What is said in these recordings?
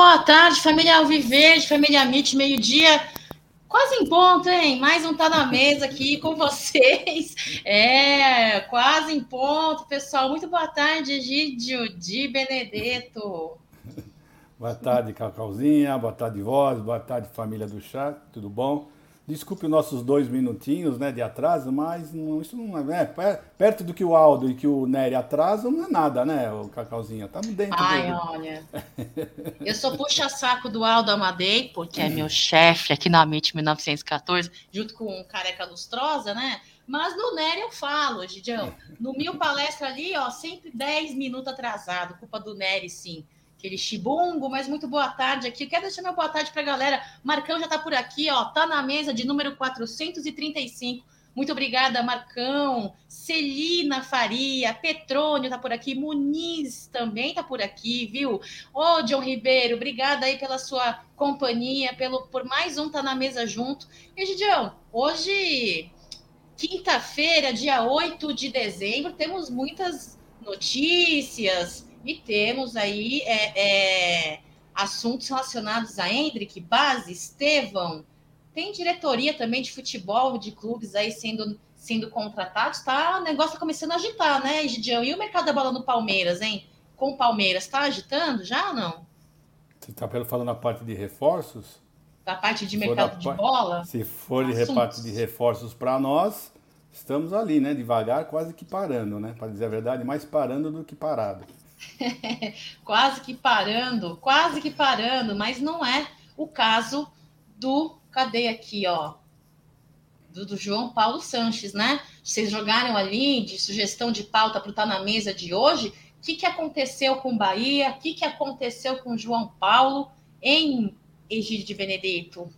boa tarde, família Alviverde, família Mit, meio-dia, quase em ponto, hein? Mais um Tá na Mesa aqui com vocês. É, quase em ponto, pessoal. Muito boa tarde, Egídio de Benedetto. Boa tarde, Cacauzinha, boa tarde, Voz, boa tarde, família do chat, tudo bom? Desculpe os nossos dois minutinhos né, de atraso, mas não, isso não é, é, Perto do que o Aldo e que o Nery atrasam, não é nada, né, o Cacauzinha? Estamos dentro. Ai, olha. eu sou puxa-saco do Aldo Amadei, porque é meu chefe aqui na MIT 1914, junto com o Careca Lustrosa, né? Mas no Nery eu falo, Gidião. No Mil Palestra ali, ó, sempre 10 minutos atrasado. Culpa do Nery, sim aquele chibungo, mas muito boa tarde aqui. Quero deixar meu boa tarde para a galera. Marcão já está por aqui, ó, tá na mesa de número 435. Muito obrigada, Marcão. Celina Faria, Petrônio tá por aqui, Muniz também tá por aqui, viu? Ô, John Ribeiro, obrigada aí pela sua companhia, pelo por mais um tá na mesa junto. E, Gidião, hoje, quinta-feira, dia 8 de dezembro, temos muitas notícias, e temos aí é, é, assuntos relacionados a Hendrick, Base, Estevão. Tem diretoria também de futebol, de clubes aí sendo, sendo contratados. Tá, o negócio está começando a agitar, né, Gidião? E o mercado da bola no Palmeiras, hein? Com o Palmeiras, está agitando já ou não? Você está falando a parte de reforços? Da parte de mercado de bola? Se for de parte de reforços para nós, estamos ali, né? Devagar, quase que parando, né? Para dizer a verdade, mais parando do que parado. quase que parando, quase que parando, mas não é o caso do. Cadê aqui, ó? Do, do João Paulo Sanches, né? Vocês jogaram ali de sugestão de pauta para estar na mesa de hoje. O que, que aconteceu com Bahia? O que, que aconteceu com João Paulo em Egídio de Benedito?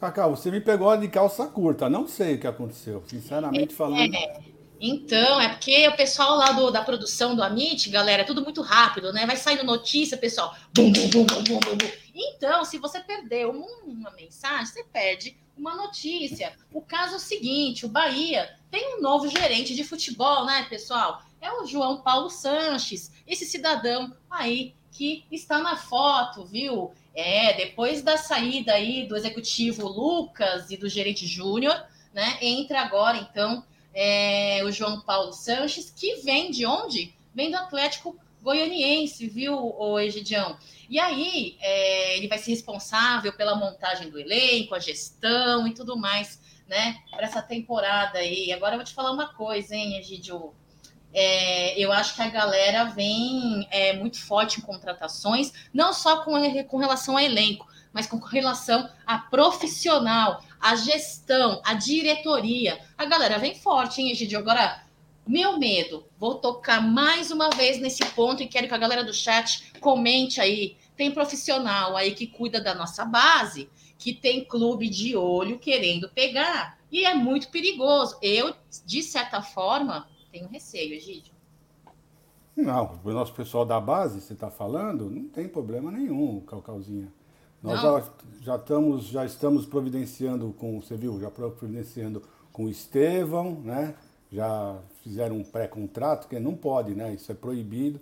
Cacau, você me pegou de calça curta. Não sei o que aconteceu, sinceramente é, falando. É. Então, é porque o pessoal lá do, da produção do Amit, galera, é tudo muito rápido, né? Vai saindo notícia, pessoal. Bum, bum, bum, bum, bum, bum. Então, se você perdeu uma mensagem, você perde uma notícia. O caso é o seguinte: o Bahia tem um novo gerente de futebol, né, pessoal? É o João Paulo Sanches, esse cidadão aí que está na foto, viu? É, depois da saída aí do executivo Lucas e do gerente Júnior, né? Entra agora, então, é, o João Paulo Sanches, que vem de onde? Vem do Atlético Goianiense, viu, o Egidião? E aí, é, ele vai ser responsável pela montagem do elenco, a gestão e tudo mais, né, para essa temporada aí. Agora eu vou te falar uma coisa, hein, Egidio? É, eu acho que a galera vem é, muito forte em contratações, não só com, com relação ao elenco, mas com relação a profissional, a gestão, a diretoria. A galera vem forte, hein, Egidio? Agora, meu medo, vou tocar mais uma vez nesse ponto e quero que a galera do chat comente aí. Tem profissional aí que cuida da nossa base, que tem clube de olho querendo pegar. E é muito perigoso. Eu, de certa forma, tenho receio, Egídio. Não, o nosso pessoal da base, você está falando, não tem problema nenhum, Calcauzinha. Nós já, já, estamos, já estamos providenciando com, você viu, já providenciando com o Estevão, né? Já fizeram um pré-contrato, que não pode, né? Isso é proibido,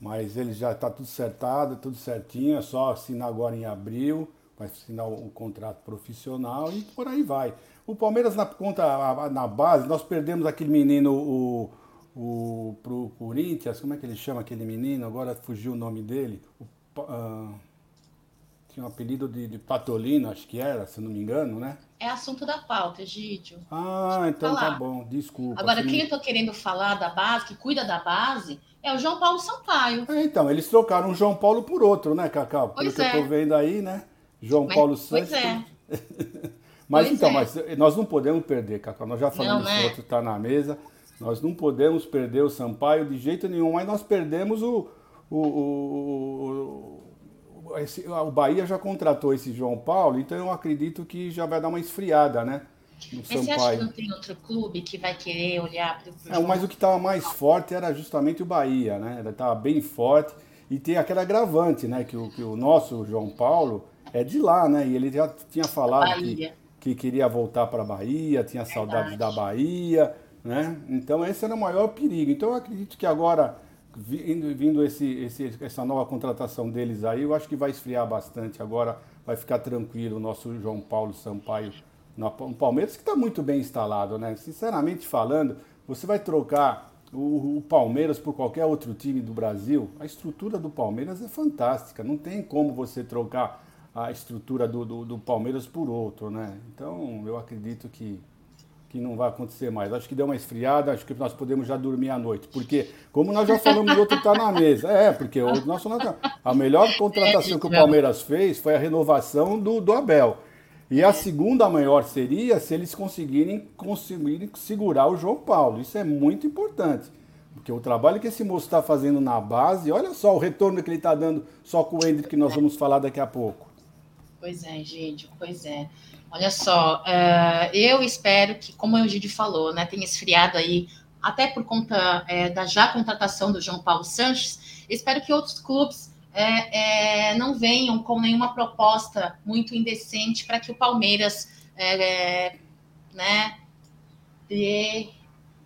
mas ele já está tudo certado, tudo certinho, é só assinar agora em abril, vai assinar o, o contrato profissional e por aí vai. O Palmeiras na conta, na base, nós perdemos aquele menino, o, o pro Corinthians, como é que ele chama aquele menino? Agora fugiu o nome dele. O, uh, tinha um apelido de, de Patolino, acho que era, se não me engano, né? É assunto da pauta, Egídio. Ah, então tá falar. tá bom, desculpa. Agora, quem eu tô querendo falar da base, que cuida da base, é o João Paulo Sampaio. É, então, eles trocaram o João Paulo por outro, né, Cacau? Pelo que é. eu tô vendo aí, né? João mas, Paulo Santos. Pois é. mas pois então, é. mas nós não podemos perder, Cacau. Nós já falamos não, né? outro tá na mesa. Nós não podemos perder o Sampaio de jeito nenhum, mas nós perdemos o, o, o, esse, o Bahia já contratou esse João Paulo, então eu acredito que já vai dar uma esfriada, né? Mas você acha que não tem outro clube que vai querer olhar para o é, Mas o que estava mais forte era justamente o Bahia, né? Ele estava bem forte e tem aquele agravante, né? Que o, que o nosso João Paulo é de lá, né? E ele já tinha falado que, que queria voltar para a Bahia, tinha saudades da Bahia, né? Então esse era o maior perigo. Então eu acredito que agora vindo esse, esse, essa nova contratação deles aí, eu acho que vai esfriar bastante. Agora vai ficar tranquilo o nosso João Paulo Sampaio no Palmeiras, que está muito bem instalado, né? Sinceramente falando, você vai trocar o, o, Palmeiras por qualquer outro time do Brasil, a estrutura do Palmeiras é fantástica. Não tem como você trocar a estrutura do, do, do Palmeiras por outro, né? Então eu acredito que que não vai acontecer mais. Acho que deu uma esfriada, acho que nós podemos já dormir à noite. Porque, como nós já falamos, o outro está na mesa. É, porque o nosso, a melhor contratação que o Palmeiras fez foi a renovação do, do Abel. E a segunda maior seria se eles conseguirem, conseguirem segurar o João Paulo. Isso é muito importante. Porque o trabalho que esse moço está fazendo na base, olha só o retorno que ele está dando só com o Hendrick, que nós vamos falar daqui a pouco. Pois é, gente, pois é. Olha só, uh, eu espero que, como o Gide falou, né, tenha esfriado aí, até por conta é, da já contratação do João Paulo Sanches, espero que outros clubes é, é, não venham com nenhuma proposta muito indecente para que o Palmeiras né, dê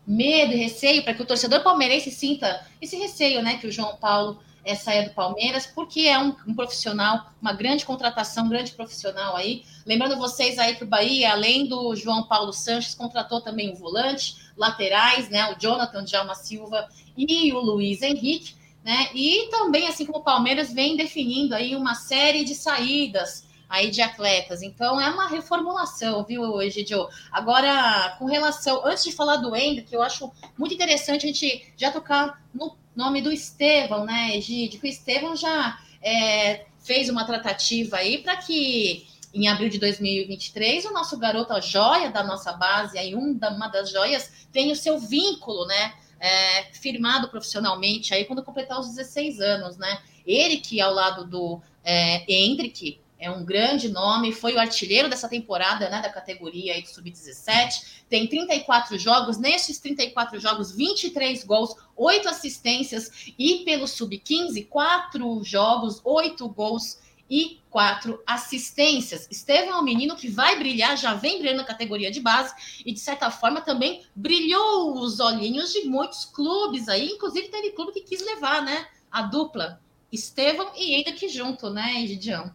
medo receio, para que o torcedor palmeirense sinta esse receio, né, que o João Paulo é saia do Palmeiras, porque é um, um, profissional, uma grande contratação, um grande profissional aí. Lembrando vocês aí que o Bahia, além do João Paulo Sanches, contratou também o volante, laterais, né? O Jonathan Djalma Silva e o Luiz Henrique, né? E também, assim como o Palmeiras, vem definindo aí uma série de saídas aí de atletas. Então é uma reformulação, viu, Egidio? Agora, com relação, antes de falar do Ender, que eu acho muito interessante a gente já tocar no nome do Estevão, né, Egidio? Que o Estevão já é, fez uma tratativa aí para que em abril de 2023 o nosso garoto, a joia da nossa base, aí um uma das joias, tem o seu vínculo, né? É, firmado profissionalmente aí quando completar os 16 anos, né? Ele que ao lado do é, Hendrick, é um grande nome, foi o artilheiro dessa temporada, né, da categoria aí do Sub-17, tem 34 jogos, nesses 34 jogos, 23 gols, 8 assistências, e pelo Sub-15, 4 jogos, 8 gols e 4 assistências. Estevão é um menino que vai brilhar, já vem brilhando na categoria de base, e de certa forma também brilhou os olhinhos de muitos clubes aí, inclusive teve clube que quis levar, né, a dupla Estevão e Hendrick junto, né, Gidião?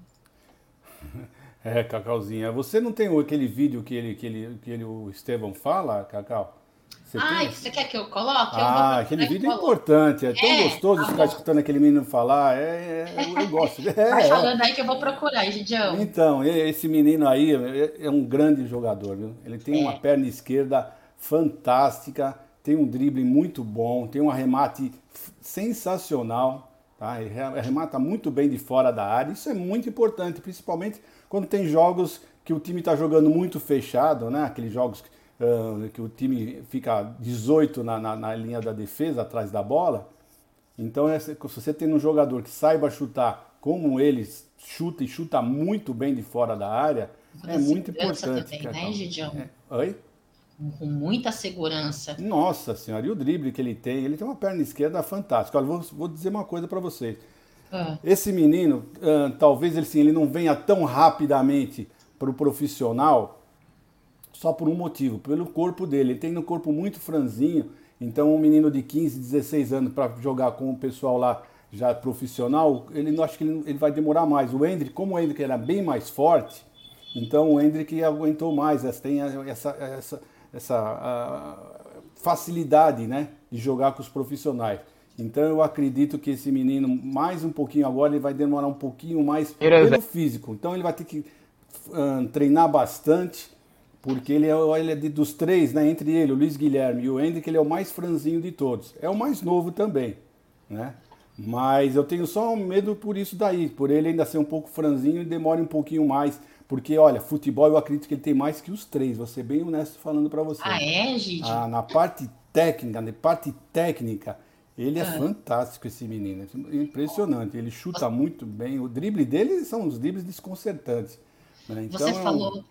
É, Cacauzinha. Você não tem aquele vídeo que ele, que ele, que ele, o Estevão fala, Cacau? Você ah, tem? você quer que eu coloque? Ah, eu aquele vídeo é importante. É tão é, gostoso tá ficar escutando aquele menino falar. É, é eu, eu gosto. É, Vai falando aí que eu vou procurar, Gidião. Então, esse menino aí é, é um grande jogador, viu? Ele tem uma é. perna esquerda fantástica, tem um drible muito bom, tem um arremate sensacional. Tá? Ele arremata muito bem de fora da área. Isso é muito importante, principalmente quando tem jogos que o time está jogando muito fechado, né? aqueles jogos uh, que o time fica 18 na, na, na, linha da defesa, atrás da bola. Então, se você tem um jogador que saiba chutar como ele chuta e chuta muito bem de fora da área, é muito importante. Também, né, Gidião? É. Oi? com muita segurança. Nossa senhora, e o drible que ele tem? Ele tem uma perna esquerda fantástica. Olha, vou, vou dizer uma coisa para vocês. Ah. Esse menino, uh, talvez ele, ele não venha tão rapidamente para o profissional só por um motivo, pelo corpo dele. Ele tem um corpo muito franzinho, então um menino de 15, 16 anos para jogar com o pessoal lá já profissional, ele não acho que ele, ele vai demorar mais. O Hendrick, como o Hendrick era bem mais forte, então o Hendrick aguentou mais, tem essa, essa, essa facilidade né, de jogar com os profissionais. Então eu acredito que esse menino, mais um pouquinho agora, ele vai demorar um pouquinho mais pelo físico. Então ele vai ter que uh, treinar bastante, porque ele é, ele é de, dos três, né, entre ele, o Luiz Guilherme e o Hendrick, ele é o mais franzinho de todos. É o mais novo também, né? Mas eu tenho só medo por isso daí, por ele ainda ser um pouco franzinho e demore um pouquinho mais porque, olha, futebol eu acredito que ele tem mais que os três, vou ser bem honesto falando para você. Ah, é, gente? Ah, na parte técnica, na parte técnica, ele é ah. fantástico, esse menino. É impressionante. Ele chuta muito bem. O drible dele são os dribles desconcertantes. Né? Então, você falou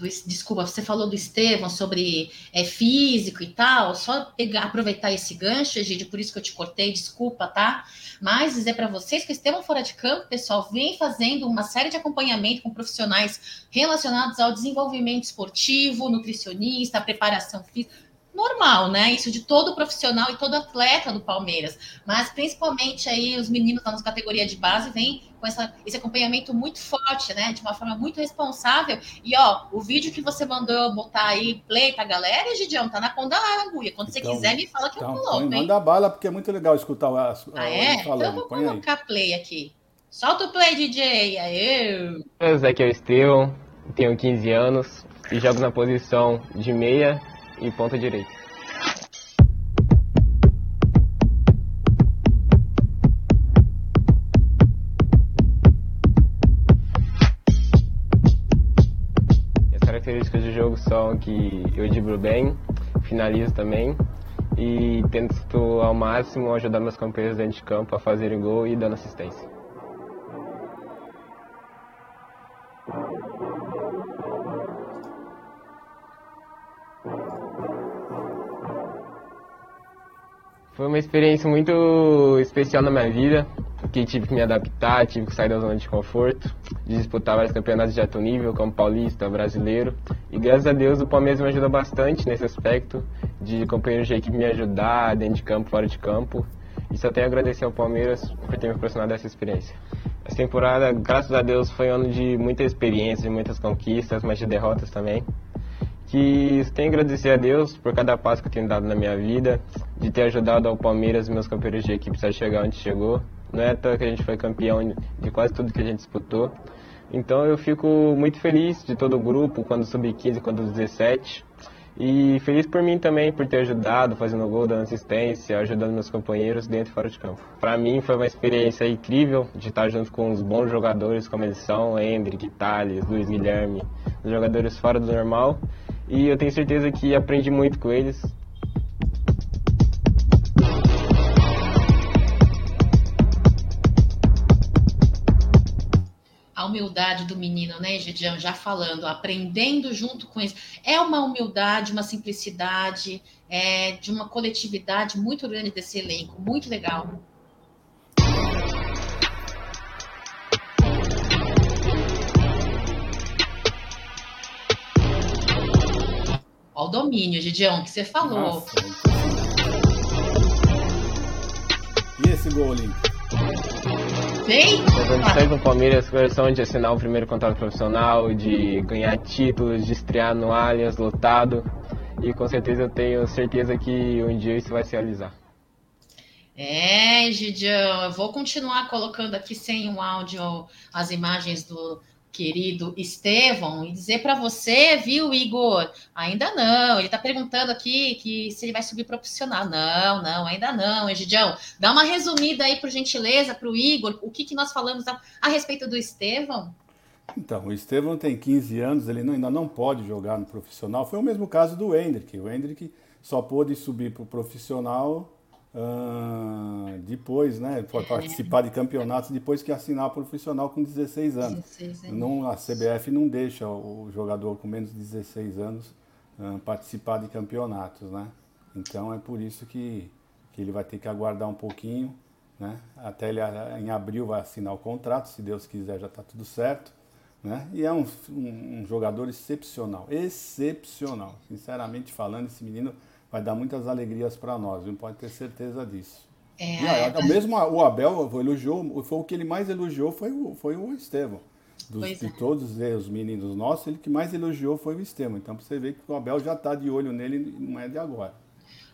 do, desculpa, você falou do Estevão sobre é, físico e tal, só pegar, aproveitar esse gancho, Egídio, por isso que eu te cortei, desculpa, tá? Mas dizer para vocês que o Estevão Fora de Campo, pessoal, vem fazendo uma série de acompanhamento com profissionais relacionados ao desenvolvimento esportivo, nutricionista, preparação física, normal, né? Isso de todo profissional e todo atleta do Palmeiras. Mas principalmente aí os meninos da nossa categoria de base vêm com essa, esse acompanhamento muito forte, né? De uma forma muito responsável. E ó, o vídeo que você mandou botar aí play pra galera, Gidião, tá na ponta da agulha. Quando então, você quiser, me fala que então, eu coloco. Manda bala, porque é muito legal escutar a, a ah, é? Falando. Então eu vou põe colocar aí. play aqui. Solta o play, DJ. Aê! Aqui é o Esteu, tenho 15 anos e jogo na posição de meia e ponta direita. As características do jogo são que eu driblo bem, finalizo também e tento ao máximo ajudar meus companheiros dentro de campo a fazerem gol e dando assistência. Foi uma experiência muito especial na minha vida, que tive que me adaptar, tive que sair da zona de conforto, disputar vários campeonatos de alto nível, como paulista, brasileiro. E graças a Deus o Palmeiras me ajudou bastante nesse aspecto, de companheiros de equipe me ajudar dentro de campo, fora de campo. E só tenho a agradecer ao Palmeiras por ter me proporcionado essa experiência. Essa temporada, graças a Deus, foi um ano de muita experiência, de muitas conquistas, mas de derrotas também que tenho que agradecer a Deus por cada passo que tem dado na minha vida, de ter ajudado ao Palmeiras e meus campeões de equipe a chegar onde chegou. Não é à que a gente foi campeão de quase tudo que a gente disputou. Então eu fico muito feliz de todo o grupo, quando sub-15, quando 17. E feliz por mim também, por ter ajudado, fazendo gol, dando assistência, ajudando meus companheiros dentro e fora de campo. Para mim foi uma experiência incrível de estar junto com os bons jogadores como eles são, Hendrick, Thales, Luiz Guilherme, jogadores fora do normal e eu tenho certeza que aprendi muito com eles. A humildade do menino, né, Gidião? Já falando, aprendendo junto com eles. É uma humildade, uma simplicidade, é, de uma coletividade muito grande desse elenco. Muito legal. Ó, o domínio, Gidião, que você falou. Nossa, e esse gol ali? Sei? Quando no Palmeiras, versão de assinar o primeiro contrato profissional, de ganhar títulos, de estrear no Allianz lotado. E com certeza eu tenho certeza que um dia isso vai se realizar. É, Gidião, eu vou continuar colocando aqui sem o áudio as imagens do, querido Estevão, e dizer para você, viu, Igor? Ainda não. Ele está perguntando aqui que se ele vai subir profissional. Não, não, ainda não, Egidião. Dá uma resumida aí, por gentileza, para o Igor, o que, que nós falamos a, a, respeito do Estevão. Então, o Estevão tem 15 anos, ele não, ainda não pode jogar no profissional. Foi o mesmo caso do Hendrick. O Hendrick só pôde subir para o profissional Uh, depois, né, é. participar de campeonatos depois que assinar profissional com 16 anos. 16 anos. Não, a CBF não deixa o jogador com menos de 16 anos uh, participar de campeonatos, né? Então é por isso que, que ele vai ter que aguardar um pouquinho, né? Até ele em abril vai assinar o contrato, se Deus quiser já está tudo certo, né? E é um, um, um jogador excepcional, excepcional. Sinceramente falando, esse menino vai dar muitas alegrias para nós, não pode ter certeza disso. É, aí, é, mesmo o Abel elogiou, foi o que ele mais elogiou foi o, foi o Estevão. Dos, de é. todos os meninos nossos, ele que mais elogiou foi o Estevão. Então você vê que o Abel já está de olho nele, não é de agora.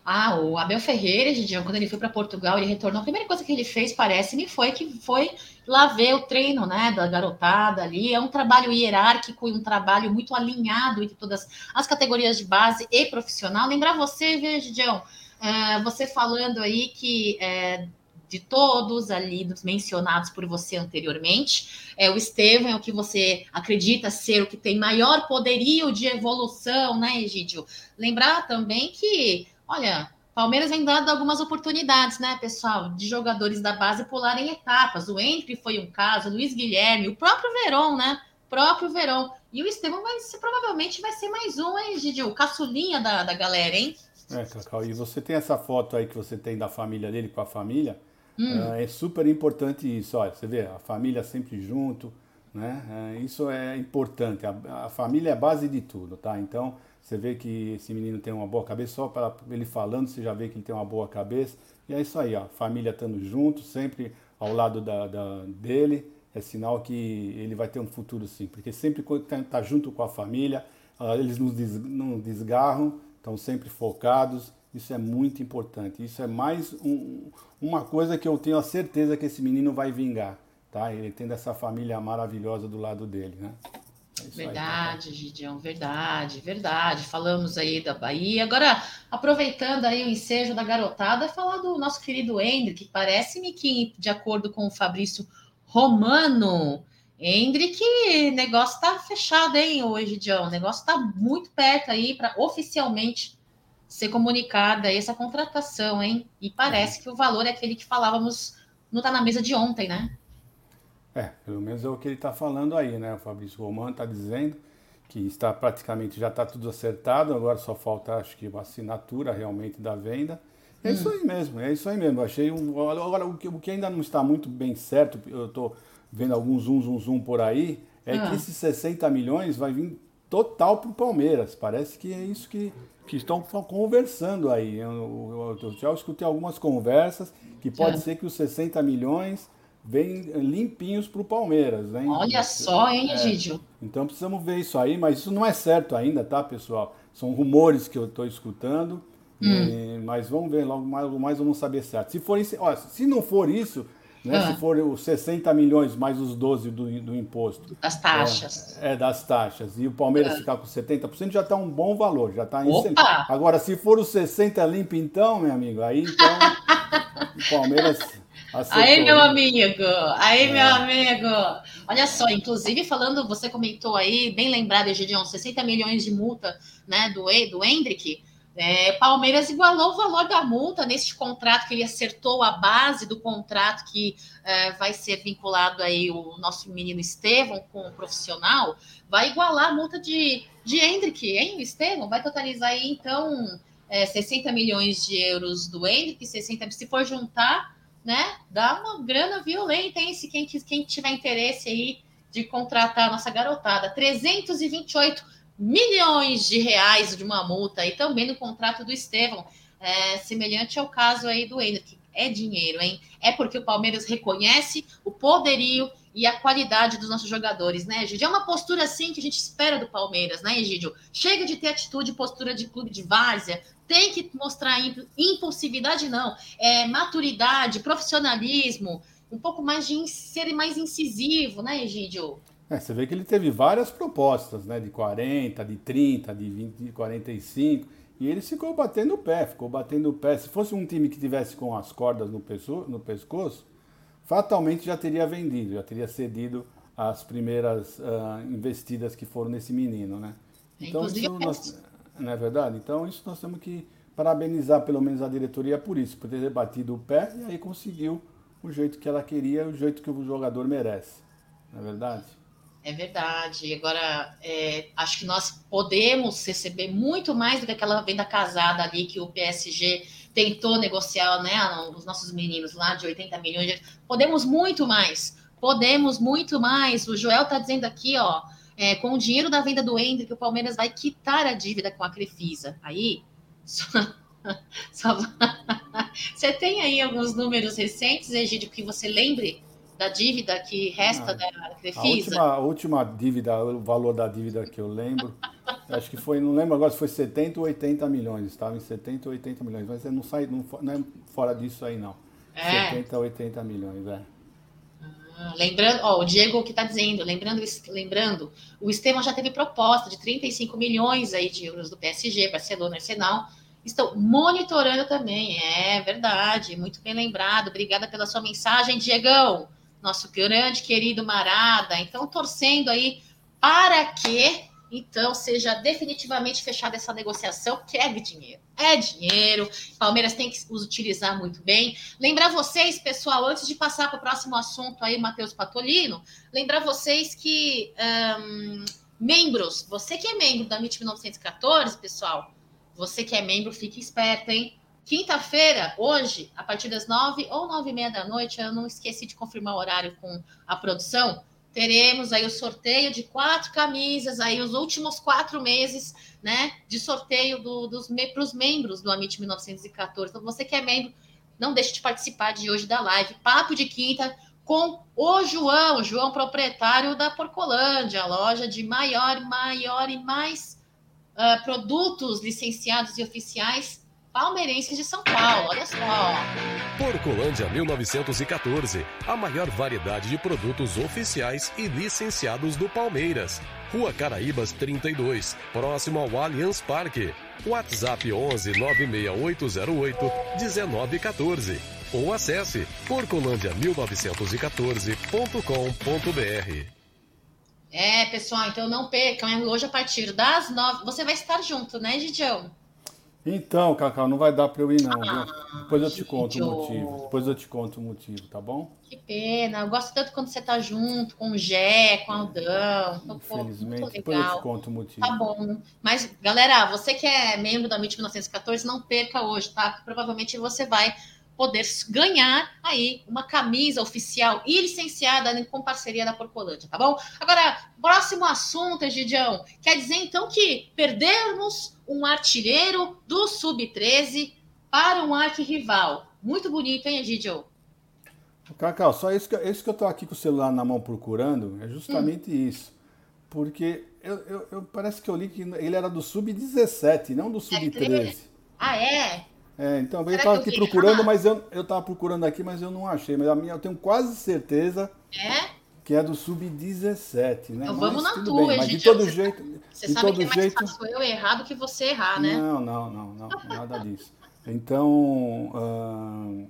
Ah, o Abel Ferreira, Gidião, quando ele foi para Portugal, ele retornou. A primeira coisa que ele fez, parece-me, foi que foi lá ver o treino né, da garotada ali. É um trabalho hierárquico e um trabalho muito alinhado entre todas as categorias de base e profissional. Lembrar você, viu, Gidião, é, você falando aí que é, de todos ali dos mencionados por você anteriormente, é o Estevam é o que você acredita ser o que tem maior poderio de evolução, né, Egídio? Lembrar também que Olha, Palmeiras vem dando algumas oportunidades, né, pessoal, de jogadores da base pularem etapas. O Entre foi um caso, o Luiz Guilherme, o próprio Verón, né? O próprio Verón. E o Estevão vai ser, provavelmente vai ser mais um, hein, Gigi? O caçulinha da, da galera, hein? É, Cacau, e você tem essa foto aí que você tem da família dele com a família. Hum. É, é super importante isso. Olha, você vê, a família sempre junto, Né? É, isso é importante. A, a, família é a base de tudo, tá? Então, você vê que esse menino tem uma boa cabeça, só para ele falando, você já vê que ele tem uma boa cabeça. E é isso aí, ó. Família estando junto, sempre ao lado da, da, dele, é sinal que ele vai ter um futuro sim. Porque sempre quando está tá junto com a família, uh, eles não, des, não desgarram, estão sempre focados. Isso é muito importante. Isso é mais um, uma coisa que eu tenho a certeza que esse menino vai vingar tá? Ele tendo essa família maravilhosa do lado dele, né? É verdade, aí, tá? Gideon, verdade, verdade. Falamos aí da Bahia. Agora, aproveitando aí o ensejo da garotada, falar do nosso querido Hendrick, parece-me que, de acordo com o Fabrício Romano, Hendrick, negócio tá fechado, hein, hoje, Gideon? O negócio tá muito perto aí para oficialmente ser comunicada essa contratação, hein? E parece é. que o valor é aquele que falávamos, não tá na mesa de ontem, né? É, pelo menos é o que ele está falando aí, né? O Fabrício Romano está dizendo que está praticamente já está tudo acertado, agora só falta acho que uma assinatura realmente da venda. É isso aí mesmo, é isso aí mesmo. achei um, agora o que, o que ainda não está muito bem certo, eu estou vendo alguns zoom, zoom, zoom por aí, é ah. que esses 60 milhões vai vir total para o Palmeiras. Parece que é isso que, que estão conversando aí. Eu, eu, eu já escutei algumas conversas que pode ser que os 60 milhões vem limpinhos para o Palmeiras. Hein? Olha só, hein, Egídio? É, então precisamos ver isso aí, mas isso não é certo ainda, tá, pessoal? São rumores que eu estou escutando, hum. e, mas vamos ver, logo mais, logo mais vamos saber certo. Se, for isso, ó, se não for isso, né, ah. se for os 60 milhões mais os 12 do, do imposto. Das taxas. É, é das taxas. E o Palmeiras ah. ficar com 70%, já está um bom valor, já está em Agora, se for os 60 limpo, então, meu amigo, aí então o Palmeiras Acertou. Aí, meu amigo, aí, é. meu amigo. Olha só, inclusive, falando, você comentou aí, bem lembrado, Egidião, 60 milhões de multa né, do, do Hendrick. É, Palmeiras igualou o valor da multa neste contrato que ele acertou a base do contrato que é, vai ser vinculado aí o nosso menino Estevão com o profissional, vai igualar a multa de, de Hendrick, hein, Estevão? Vai totalizar aí, então, é, 60 milhões de euros do Hendrick, 60, se for juntar, né? Dá uma grana violenta, hein? Se quem, quem tiver interesse aí de contratar a nossa garotada. 328 milhões de reais de uma multa e também no contrato do Estevão, é, semelhante ao caso aí do Henrique. É dinheiro, hein? É porque o Palmeiras reconhece o poderio e a qualidade dos nossos jogadores, né, Egídio? É uma postura assim que a gente espera do Palmeiras, né, Egídio? Chega de ter atitude, postura de clube de várzea, tem que mostrar impulsividade, não. É maturidade, profissionalismo, um pouco mais de ser mais incisivo, né, Egídio? É, você vê que ele teve várias propostas, né? De 40, de 30, de 20, de 45. E ele ficou batendo o pé, ficou batendo o pé. Se fosse um time que tivesse com as cordas no, pescoço, no pescoço fatalmente já teria vendido, já teria cedido as primeiras uh, investidas que foram nesse menino, né? Então, isso nós, não é verdade? Então, isso nós temos que parabenizar pelo menos a diretoria por isso, por ter batido o pé e aí conseguiu o jeito que ela queria, o jeito que o jogador merece. Não é verdade? É verdade. Agora, é, acho que nós podemos receber muito mais do que aquela venda casada ali que o PSG tentou negociar, né? Os nossos meninos lá de 80 milhões. Podemos muito mais. Podemos muito mais. O Joel está dizendo aqui, ó é, com o dinheiro da venda do Hendrick, o Palmeiras vai quitar a dívida com a Crefisa. Aí, só, só, você tem aí alguns números recentes, Egídio, que você lembre da dívida que resta ah, da Crefisa? A última, a última dívida, o valor da dívida que eu lembro, acho que foi, não lembro agora se foi 70 ou 80 milhões, estava em 70 ou 80 milhões, mas não sai, não, não é fora disso aí não. É. 70 ou 80 milhões, é. Ah, lembrando, ó, o Diego que está dizendo, lembrando, lembrando, o Estevão já teve proposta de 35 milhões aí de euros do PSG, Barcelona, Arsenal. Estão monitorando também, é verdade, muito bem lembrado. Obrigada pela sua mensagem, Diegão, nosso grande querido Marada. Então, torcendo aí para que então, seja definitivamente fechada essa negociação, que é dinheiro. É dinheiro. Palmeiras tem que utilizar muito bem. Lembrar vocês, pessoal, antes de passar para o próximo assunto aí, Matheus Patolino, lembrar vocês que um, membros, você que é membro da MIT 1914, pessoal, você que é membro, fique esperto, hein? Quinta-feira, hoje, a partir das nove ou nove e meia da noite, eu não esqueci de confirmar o horário com a produção teremos aí o sorteio de quatro camisas, aí os últimos quatro meses, né, de sorteio do, dos para os membros do Amit 1914. Então, você que é membro, não deixe de participar de hoje da live. Papo de quinta com o João, João proprietário da Porcolândia, a loja de maior, maior e mais uh, produtos licenciados e oficiais palmeirenses de São Paulo. Olha só. Porcolândia 1914, a maior variedade de produtos oficiais e licenciados do Palmeiras. Rua Caraíbas 32, próximo ao Allianz Parque. WhatsApp 11 96808 1914 ou acesse porcolândia1914.com.br. É, pessoal, então não percam. Hoje, a partir das nove. Você vai estar junto, né, Gidião? Então, Cacau, não vai dar para eu ir, não. Ah, Depois eu te conto o motivo. Depois eu te conto o motivo, tá bom? Que pena. Eu gosto tanto quando você tá junto com o Jé, com o Aldão. Então, Infelizmente, pô, depois eu te conto o motivo. Tá bom. Mas, galera, você que é membro da MIT 1914, não perca hoje, tá? Provavelmente você vai poder ganhar aí uma camisa oficial e licenciada com parceria da Porcolândia, tá bom? Agora, próximo assunto, Egidião, quer dizer então que perdermos um artilheiro do Sub-13 para um arquirrival. Muito bonito, hein, Egidio? Cacau, só isso que, isso que eu tô aqui com o celular na mão procurando, é justamente hum. isso. Porque eu, eu, eu, parece que eu li que ele era do Sub-17, não do Sub-13. Ah, é? É, então, Será eu estava aqui procurando, mas eu, eu tava procurando aqui, mas eu não achei. Mas a minha eu tenho quase certeza é? que é do Sub-17, né? Então mas, vamos na tua, bem, Mas de todo jeito. Você sabe que é mais jeito... fácil eu errar do que você errar, né? Não, não, não, não, nada disso. Então, uh,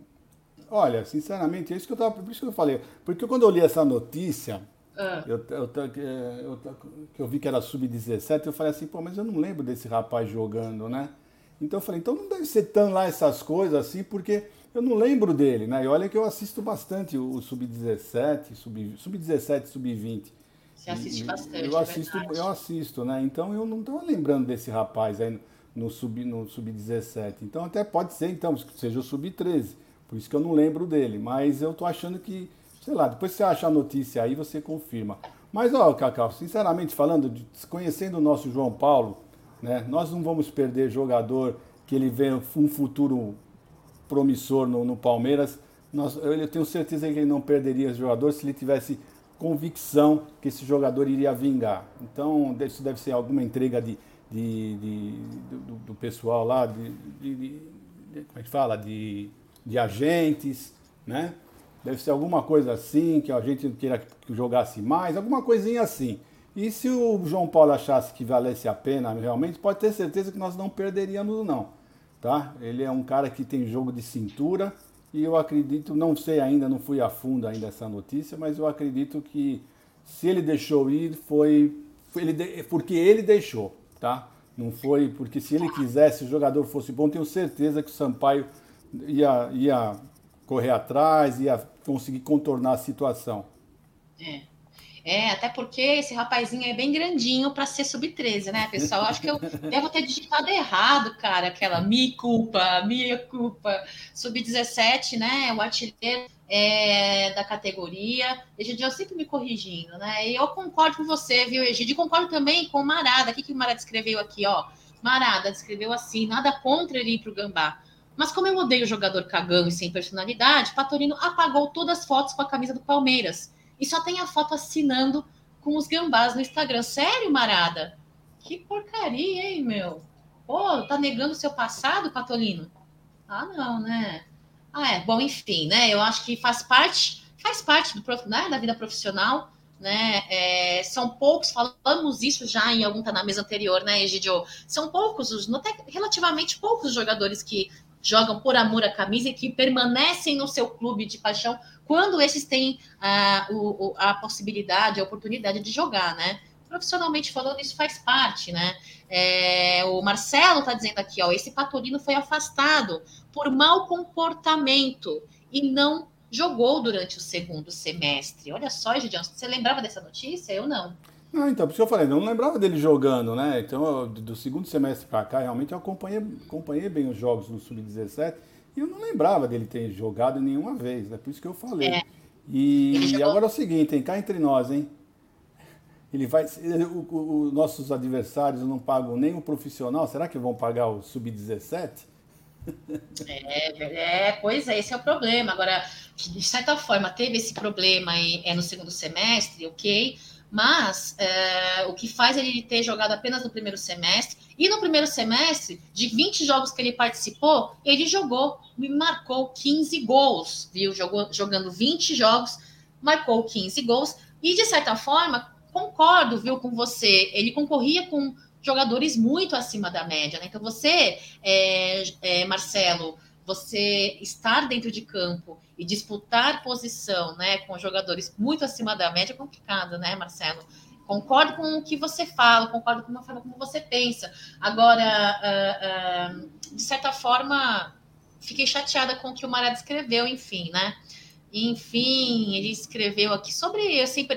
olha, sinceramente, é isso que eu tava. Por isso que eu falei. Porque quando eu li essa notícia. Ah. Eu, eu, eu, que eu vi que era sub-17, eu falei assim, pô, mas eu não lembro desse rapaz jogando, né? Então eu falei, então não deve ser tão lá essas coisas assim, porque eu não lembro dele, né? E olha que eu assisto bastante o Sub-17, Sub-17, Sub-20. Você assiste bastante, eu assisto, verdade. eu assisto, né? Então eu não estou lembrando desse rapaz aí no Sub-17. No sub então até pode ser, então, que seja o Sub-13. Por isso que eu não lembro dele. Mas eu estou achando que, sei lá, depois você acha a notícia aí, você confirma. Mas, ó, Cacau, sinceramente falando, conhecendo o nosso João Paulo, né? Nós não vamos perder jogador que ele vê um futuro promissor no, no Palmeiras. Nós, eu tenho certeza que ele não perderia esse jogador se ele tivesse convicção que esse jogador iria vingar. Então, isso deve ser alguma entrega de, de, de do, do, pessoal lá, de, de, como é que fala? De, de agentes, né? Deve ser alguma coisa assim, que a gente queira que jogasse mais, alguma coisinha assim. E se o João Paulo achasse que valesse a pena realmente, pode ter certeza que nós não perderíamos não, tá? Ele é um cara que tem jogo de cintura e eu acredito, não sei ainda, não fui a fundo ainda essa notícia, mas eu acredito que se ele deixou ir foi, ele, porque ele deixou, tá? Não foi porque se ele quisesse, o jogador fosse bom, tenho certeza que o Sampaio ia, ia correr atrás, ia conseguir contornar a situação. É. É, até porque esse rapazinho é bem grandinho para ser sub-13, né, pessoal? Acho que eu devo ter digitado errado, cara, aquela mi culpa, minha culpa. Sub-17, né? O artilheiro é, da categoria. Egidio sempre me corrigindo, né? E eu concordo com você, viu, Egidio? concordo também com o Marada. O que, que o Marada escreveu aqui, ó? Marada escreveu assim: nada contra ele ir pro Gambá. Mas como eu odeio jogador cagão e sem personalidade, Patorino apagou todas as fotos com a camisa do Palmeiras e só tem a foto assinando com os gambás no Instagram. Sério, Marada? Que porcaria, hein, meu? Pô, tá negando o seu passado, Patolino? Ah, não, né? Ah, é. Bom, enfim, né? Eu acho que faz parte, faz parte do, né, da vida profissional, né? É, são poucos, falamos isso já em algum tá na mesa anterior, né, Egidio? São poucos, os, até relativamente poucos jogadores que jogam por amor à camisa e que permanecem no seu clube de paixão quando esses têm a, o, a possibilidade, a oportunidade de jogar, né? Profissionalmente falando, isso faz parte, né? É, o Marcelo está dizendo aqui, ó, esse Patolino foi afastado por mau comportamento e não jogou durante o segundo semestre. Olha só, Gideon, você lembrava dessa notícia? Eu não. Não, então, por isso que eu falei, eu não lembrava dele jogando, né? Então, do segundo semestre para cá, realmente eu acompanhei, acompanhei bem os jogos do Sub-17 e eu não lembrava dele ter jogado nenhuma vez, é né? por isso que eu falei. É. E, e agora é o seguinte, hein, cá entre nós, hein? Ele vai, os nossos adversários não pagam nem o profissional, será que vão pagar o sub-17? É, é, pois é, esse é o problema. Agora, de certa forma, teve esse problema é, no segundo semestre, ok, mas é, o que faz ele ter jogado apenas no primeiro semestre, e no primeiro semestre, de 20 jogos que ele participou, ele jogou e marcou 15 gols, viu? Jogou, jogando 20 jogos, marcou 15 gols, e de certa forma, concordo, viu, com você, ele concorria com jogadores muito acima da média, né? Então você, é, é, Marcelo, você estar dentro de campo e disputar posição, né, com jogadores muito acima da média é complicado, né, Marcelo? Concordo com o que você fala, concordo com a forma como você pensa. Agora, uh, uh, de certa forma, fiquei chateada com o que o Mará descreveu, enfim, né? Enfim, ele escreveu aqui sobre assim,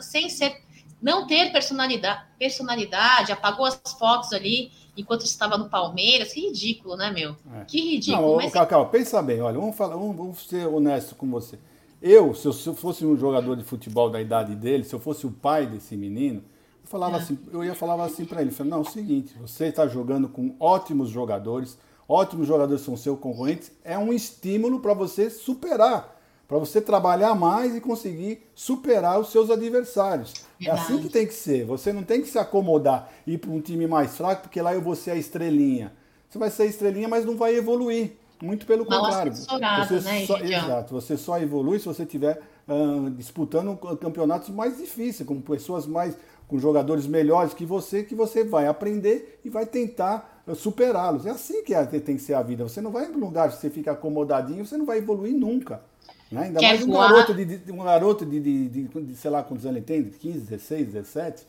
sem ser não ter personalidade, personalidade, apagou as fotos ali enquanto estava no Palmeiras. Que ridículo, né, meu? É. Que ridículo. Não, mas... Cacau, pensa bem, olha, vamos, falar, vamos, vamos ser honesto com você. Eu, se eu, se eu, fosse um jogador de futebol da idade dele, se eu fosse o pai desse menino, eu, falava é. assim, eu ia falar assim para ele, falei, não, é o seguinte, você está jogando com ótimos jogadores, ótimos jogadores são seus concorrentes, é um estímulo para você superar para você trabalhar mais e conseguir superar os seus adversários. Verdade. É assim que tem que ser. Você não tem que se acomodar e ir para um time mais fraco, porque lá eu vou ser a estrelinha. Você vai ser a estrelinha, mas não vai evoluir. Muito pelo Mal contrário. Você né, só, exato. Você só evolui se você estiver uh, disputando campeonatos mais difíceis, com pessoas mais com jogadores melhores que você, que você vai aprender e vai tentar superá-los. É assim que é, tem que ser a vida. Você não vai em um lugar que você fica acomodadinho, você não vai evoluir nunca. Né? Ainda Quer mais um voar. garoto, de, de, um garoto de, de, de, sei lá quantos anos ele tem, de 15, 16, 17.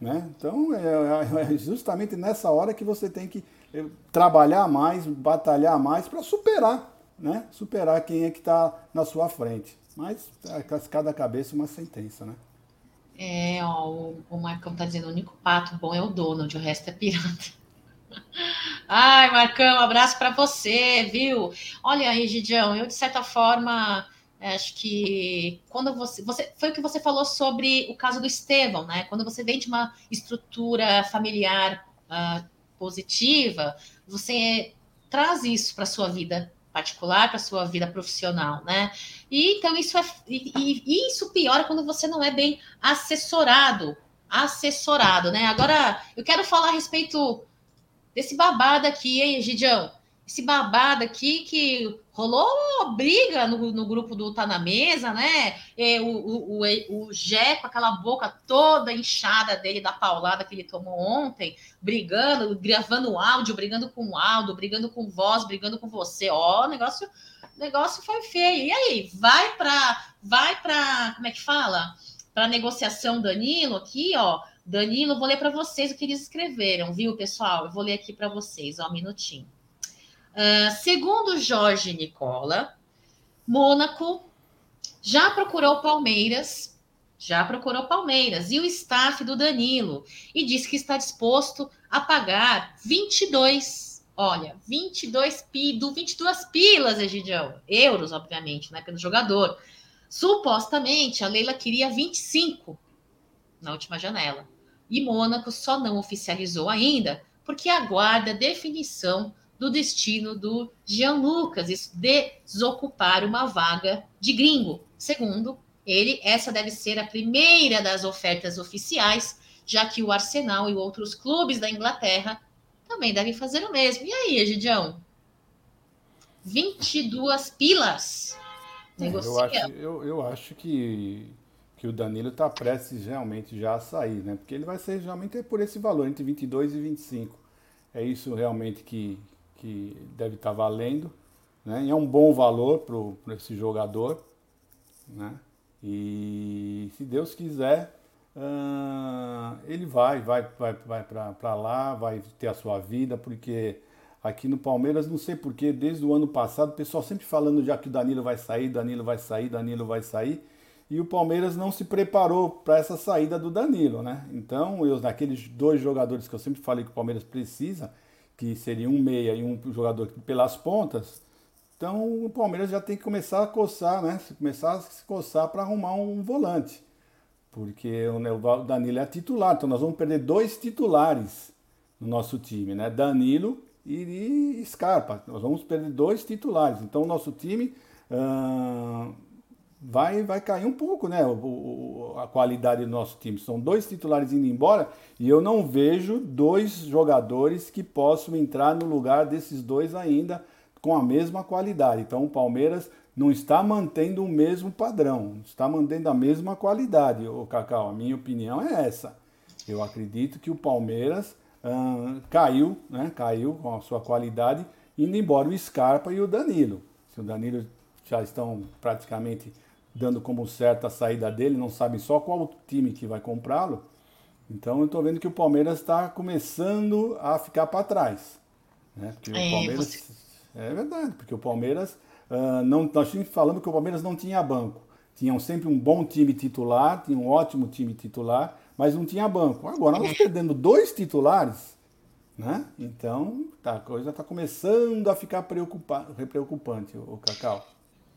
Né? Então, é, é justamente nessa hora que você tem que eh, trabalhar mais, batalhar mais para superar, né? Superar quem é que está na sua frente. Mas é, cada cabeça uma sentença, né? É, ó, o, o Marcão tá dizendo, o único pato bom é o Donald, o resto é pirata. Ai, Marcão, abraço para você, viu? Olha aí, Gidião, eu de certa forma Acho que quando você, você. Foi o que você falou sobre o caso do Estevão, né? Quando você vem de uma estrutura familiar uh, positiva, você traz isso para sua vida particular, para sua vida profissional, né? E então isso é. E, e, isso piora quando você não é bem assessorado. Assessorado, né? Agora, eu quero falar a respeito desse babado aqui, hein, Gidião? Esse babado aqui que rolou briga no, no grupo do Tá na Mesa, né? E o, o, o, o Jé com aquela boca toda inchada dele, da paulada que ele tomou ontem, brigando, gravando áudio, brigando com o Aldo, brigando com voz, brigando com você. Ó, o negócio, negócio foi feio. E aí, vai para vai para como é que fala? Para negociação Danilo aqui, ó. Danilo, vou ler para vocês o que eles escreveram, viu, pessoal? Eu vou ler aqui para vocês, ó, um minutinho. Uh, segundo Jorge Nicola, Mônaco já procurou Palmeiras, já procurou Palmeiras e o staff do Danilo e disse que está disposto a pagar 22, olha, 22 pi, do 22 pilas, Egidião, euros, obviamente, né, pelo jogador. Supostamente a Leila queria 25 na última janela. E Mônaco só não oficializou ainda porque aguarda definição do destino do Jean Lucas, isso desocupar uma vaga de gringo. Segundo ele, essa deve ser a primeira das ofertas oficiais, já que o Arsenal e outros clubes da Inglaterra também devem fazer o mesmo. E aí, Egidião? 22 pilas. Negocia. Eu acho, eu, eu acho que, que o Danilo está prestes realmente já a sair, né? Porque ele vai ser realmente por esse valor, entre 22 e 25. É isso realmente que, que deve estar valendo, né? E é um bom valor para esse jogador, né? E se Deus quiser, uh, ele vai, vai, vai, vai para lá, vai ter a sua vida, porque aqui no Palmeiras, não sei porquê, desde o ano passado, o pessoal sempre falando já que o Danilo vai sair, Danilo vai sair, Danilo vai sair, e o Palmeiras não se preparou para essa saída do Danilo, né? Então, eu, naqueles dois jogadores que eu sempre falei que o Palmeiras precisa, que seria um meia e um jogador pelas pontas, então o Palmeiras já tem que começar a coçar, né? Começar a se coçar para arrumar um volante. porque o Danilo é titular, então nós vamos perder dois titulares no nosso time, né? Danilo e, Scarpa. Nós vamos perder dois titulares. Então o nosso time uh, vai, vai cair um pouco, né? O, o, a qualidade do nosso time. São dois titulares indo embora e eu não vejo dois jogadores que possam entrar no lugar desses dois ainda com a mesma qualidade. Então o Palmeiras não está mantendo o mesmo padrão, está mantendo a mesma qualidade, o Cacau. A minha opinião é essa. Eu acredito que o Palmeiras uh, caiu, né? Caiu com a sua qualidade, indo embora o Scarpa e o Danilo. Se o Danilo já estão praticamente dando como certa a saída dele, não sabem só qual time que vai comprá-lo. Então eu estou vendo que o Palmeiras está começando a ficar para trás. Né? Porque é, o Palmeiras. Você... É verdade, porque o Palmeiras Uh, não, nós falando que o Palmeiras não tinha banco. Tinham sempre um bom time titular, tinha um ótimo time titular, mas não tinha banco. Agora nós perdendo dois titulares, né? Então tá, a coisa está começando a ficar preocupante, o Cacau.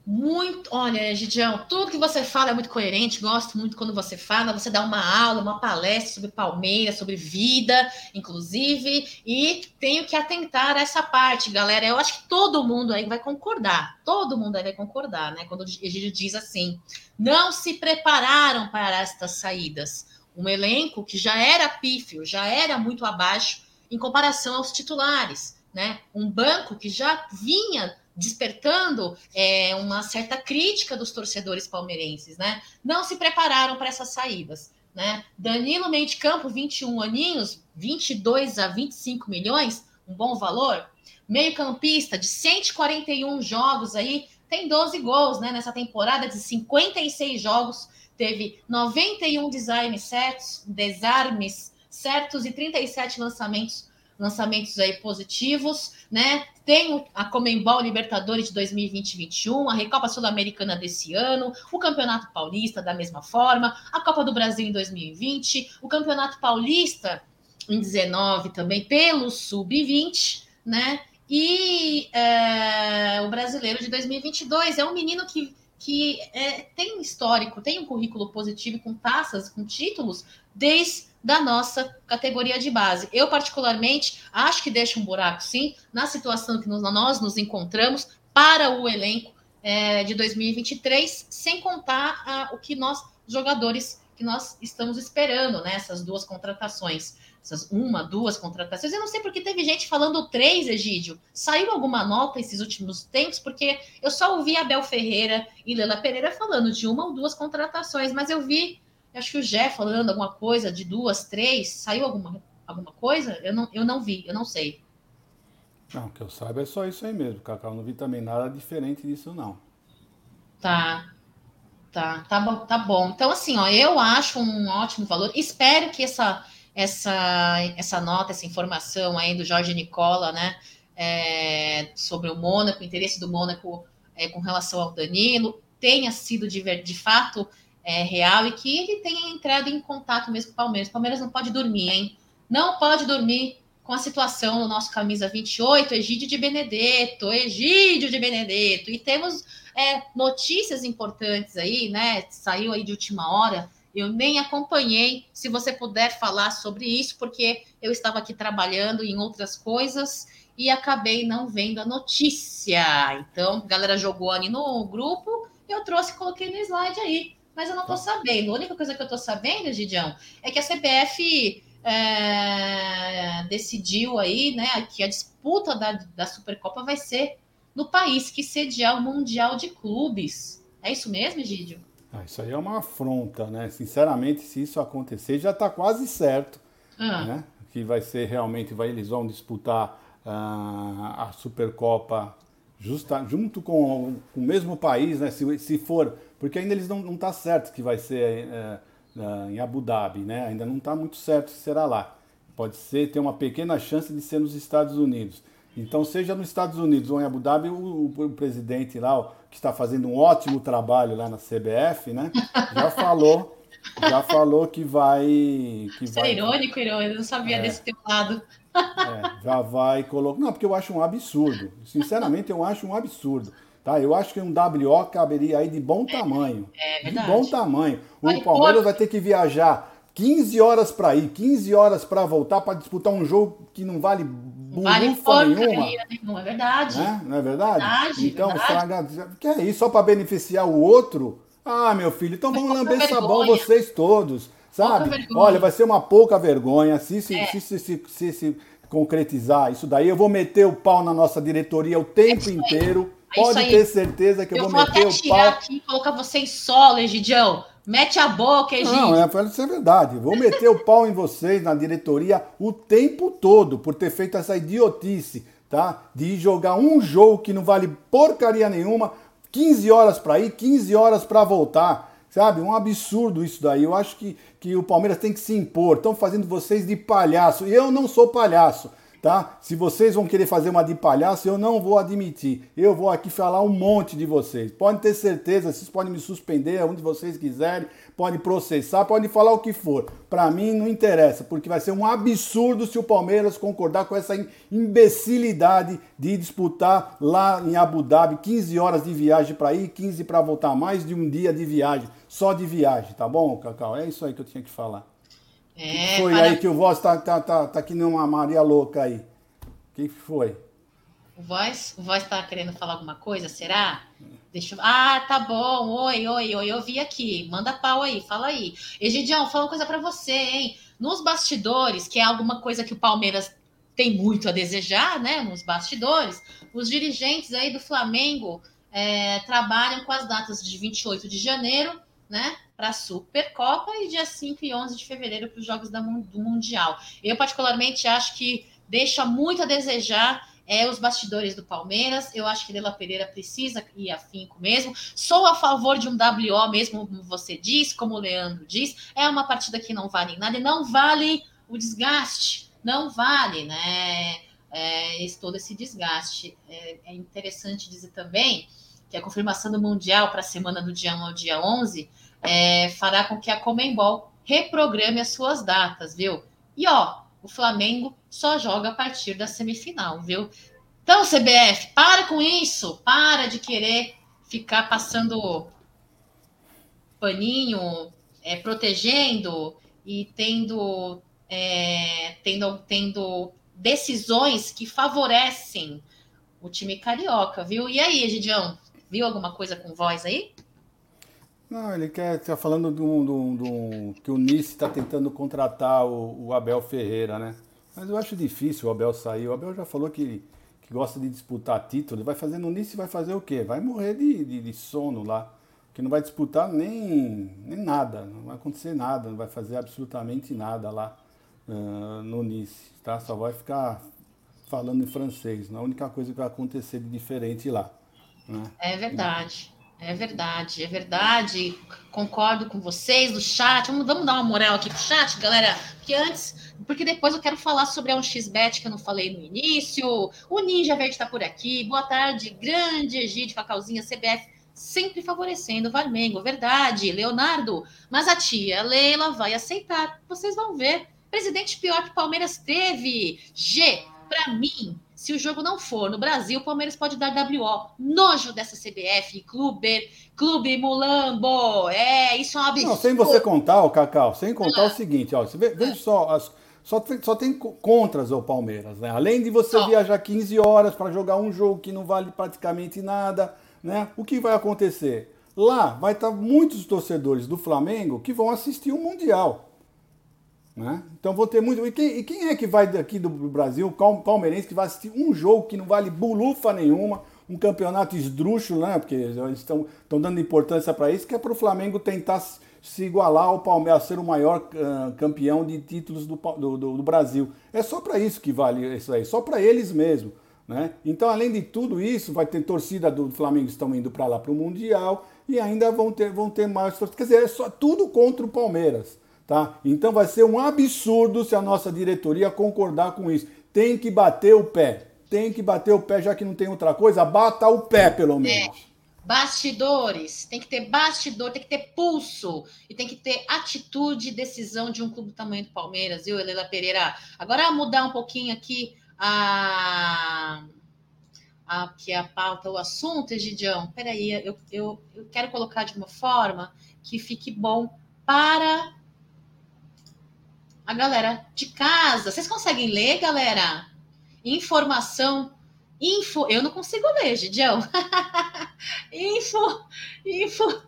Muito, olha, Gidião, tudo que você fala é muito coerente, gosto muito quando você fala, você dá uma aula, uma palestra sobre Palmeiras, sobre vida, inclusive, e tenho que atentar a essa parte, galera. Eu acho que todo mundo aí vai concordar, todo mundo aí vai concordar, né? Quando o diz assim: não se prepararam para estas saídas. Um elenco que já era pífio, já era muito abaixo em comparação aos titulares, né? Um banco que já vinha despertando é, uma certa crítica dos torcedores palmeirenses, né? Não se prepararam para essas saídas, né? Danilo meio de campo, 21 aninhos, 22 a 25 milhões, um bom valor. Meio campista de 141 jogos aí, tem 12 gols, né? Nessa temporada de 56 jogos, teve 91 designs certos, desarmes certos e 37 lançamentos lançamentos aí positivos, né? Tem a Comembol Libertadores de 2020-21, a Recopa Sul-Americana desse ano, o Campeonato Paulista da mesma forma, a Copa do Brasil em 2020, o Campeonato Paulista em 19 também pelo Sub-20, né? E é, o Brasileiro de 2022 é um menino que que é, tem histórico, tem um currículo positivo com taças, com títulos, desde da nossa categoria de base. Eu, particularmente, acho que deixa um buraco, sim, na situação que nós nos encontramos para o elenco é, de 2023, sem contar ah, o que nós, jogadores, que nós estamos esperando, né? Essas duas contratações. Essas uma, duas contratações. Eu não sei porque teve gente falando três, Egídio. Saiu alguma nota esses últimos tempos? Porque eu só ouvi Abel Ferreira e Lela Pereira falando de uma ou duas contratações, mas eu vi acho que o Jé falando alguma coisa de duas, três, saiu alguma, alguma coisa? Eu não, eu não vi, eu não sei. Não, que eu saiba é só isso aí mesmo, Cacau. Não vi também nada diferente disso, não. Tá. Tá, tá bom, tá bom. Então, assim, ó, eu acho um ótimo valor. Espero que essa, essa, essa nota, essa informação aí do Jorge Nicola, né, é, sobre o Mônaco, o interesse do Mônaco é, com relação ao Danilo, tenha sido de, de fato é, real e que ele tenha entrado em contato mesmo com o Palmeiras. O Palmeiras não pode dormir, hein? Não pode dormir com a situação do nosso camisa 28, Egídio de Benedetto, Egídio de Benedetto. E temos é, notícias importantes aí, né? Saiu aí de última hora. Eu nem acompanhei. Se você puder falar sobre isso, porque eu estava aqui trabalhando em outras coisas e acabei não vendo a notícia. Então, a galera jogou ali no grupo, eu trouxe e coloquei no slide aí mas eu não estou sabendo. A única coisa que eu estou sabendo, Gidião, é que a CBF é, decidiu aí, né, que a disputa da, da Supercopa vai ser no país que sediar o Mundial de Clubes. É isso mesmo, Gidio? Ah, isso aí é uma afronta, né? Sinceramente, se isso acontecer, já está quase certo, ah. né? Que vai ser realmente, vai, eles vão disputar uh, a Supercopa justa, junto com, com, o mesmo país, né? Se, se for porque ainda eles não não tá certo que vai ser é, é, em Abu Dhabi, né? Ainda não está muito certo se será lá. Pode ser ter uma pequena chance de ser nos Estados Unidos. Então, seja nos Estados Unidos ou em Abu Dhabi, o, o presidente lá, que está fazendo um ótimo trabalho lá na CBF, né? Já falou, já falou que vai. Que Isso vai, é irônico, irônico, eu não sabia é, desse teu lado. É, já vai colocar. Não, porque eu acho um absurdo. Sinceramente, eu acho um absurdo Tá? Eu acho que um WO caberia aí de bom tamanho. É de verdade. bom tamanho. O Palmeiras vai ter que viajar 15 horas para ir, 15 horas para voltar para disputar um jogo que não vale vale burufa nenhuma. porcaria nenhuma, é verdade. Né? Não é verdade? Verdade, então, verdade. Que é isso? Só para beneficiar o outro? Ah, meu filho, então Mas vamos pouca lamber sabão vocês todos. Sabe? Pouca vergonha. Olha, vai ser uma pouca vergonha se se, É. se, se, se, se- se concretizar isso daí. Eu vou meter o pau na nossa diretoria o tempo aí. inteiro. Pode ter certeza que eu, Eu vou vou meter até tirar pau. aqui e colocar você em solo, Egidião. Mete a boca, Egidio. Não, é, isso é verdade. Vou meter o pau em vocês na diretoria o tempo todo por ter feito essa idiotice, tá? De jogar um jogo que não vale porcaria nenhuma, 15 horas para ir, 15 horas para voltar. Sabe? Um absurdo isso daí. Eu acho que, que o Palmeiras tem que se impor. Estão fazendo vocês de palhaço. E eu não sou palhaço, tá? Se vocês vão querer fazer uma de palhaço, eu não vou admitir. Eu vou aqui falar um monte de vocês. Podem ter certeza, vocês podem me suspender onde vocês quiserem, podem processar, podem falar o que for. Para mim não interessa, porque vai ser um absurdo se o Palmeiras concordar com essa im- imbecilidade de disputar lá em Abu Dhabi 15 horas de viagem para ir, 15 para voltar, mais de um dia de viagem, só de viagem, tá bom, Cacau? É isso aí que eu tinha que falar. É, foi para- aí que o voz tá, tá, tá, tá que nem uma Maria louca aí. O que que foi? O voz, o voz tá querendo falar alguma coisa, será? Deixa eu... Ah, tá bom. Oi, oi, oi. Eu vi aqui. Manda pau aí, fala aí. Egidião, fala uma coisa pra você, hein? Nos bastidores, que é alguma coisa que o Palmeiras tem muito a desejar, né? Nos bastidores, os dirigentes aí do Flamengo é, trabalham com as datas de 28 de janeiro, né? Para a Supercopa e dia 5 e 11 de fevereiro para os Jogos da do Mundial. Eu, particularmente, acho que deixa muito a desejar é, os bastidores do Palmeiras. Eu acho que Lela Pereira precisa ir afinco mesmo. Sou a favor de um WO mesmo, como você diz, como o Leandro diz. É uma partida que não vale nada e não vale o desgaste. Não vale, né? É, todo esse desgaste. É, é interessante dizer também que a confirmação do Mundial para a semana do dia 1 ao dia 11 é, fará com que a Comembol reprograme as suas datas, viu? E ó, o Flamengo só joga a partir da semifinal, viu? Então, CBF, para com isso, para de querer ficar passando paninho, é, protegendo e tendo, é, tendo, tendo decisões que favorecem o time carioca, viu? E aí, Egidião, viu alguma coisa com voz aí? Não, ele quer tá falando de um- que o Nice está tentando contratar o, o Abel Ferreira, né? Mas eu acho difícil o Abel sair. O Abel já falou que, que gosta de disputar título. Vai fazer no Nice, vai fazer o quê? Vai morrer de, de, de sono lá. Que não vai disputar nem, nem nada. Não vai acontecer nada. Não vai fazer absolutamente nada lá ah, no Nice, tá? Só vai ficar falando em francês. A única coisa que vai acontecer de diferente lá. Né? É verdade. É verdade, é verdade. Concordo com vocês do chat. Vamos, vamos dar uma moral aqui pro chat, galera. Porque antes, porque depois eu quero falar sobre a 1xBet que eu não falei no início. O Ninja Verde está por aqui. Boa tarde, grande Egídio, Cacauzinha, CBF, sempre favorecendo o Varmengo. Verdade, Leonardo. Mas a tia Leila vai aceitar. Vocês vão ver. Presidente pior que Palmeiras teve. G, para mim, se o jogo não for no Brasil, o Palmeiras pode dar WO. Nojo dessa CBF, Clube, Clube Mulambo. É, isso é um absurdo. Não, sem você contar, o Cacau, sem contar o seguinte, ó, você vê, veja só, as- só, tem, só tem co- contras ao Palmeiras, né? Além de você Só. viajar 15 horas para jogar um jogo que não vale praticamente nada, né? O que vai acontecer? Lá vai estar muitos torcedores do Flamengo que vão assistir o Mundial. Né? Então vou ter muito. E quem, e quem é que vai daqui do Brasil, palmeirense, que vai assistir um jogo que não vale bulufa nenhuma, um campeonato esdrúxulo, né? Porque eles estão, dando importância para isso, que é para o Flamengo tentar se- igualar ao Palmeiras, ser o maior ah, campeão de títulos do, do- do Brasil. É só para isso que vale isso aí, só para eles mesmo. Né? Então, além de tudo isso, vai ter torcida do Flamengo que estão indo para lá para o Mundial e ainda vão ter, vão ter mais torcida. Quer dizer, é só tudo contra o Palmeiras. Tá? Então vai ser um absurdo se a nossa diretoria concordar com isso. Tem que bater o pé. Tem que bater o pé, já que não tem outra coisa, bata o pé, pelo menos. Bastidores, tem que ter bastidor, tem que ter pulso e tem que ter atitude e decisão de um clube do tamanho do Palmeiras, viu, Helena Pereira? Agora mudar um pouquinho aqui a, aqui a pauta, o assunto, Egidião. Peraí, eu, eu, eu quero colocar de uma forma que fique bom para a galera de casa. Vocês conseguem ler, galera? Informação. Info. Eu não consigo ler, Gidião. info. Info.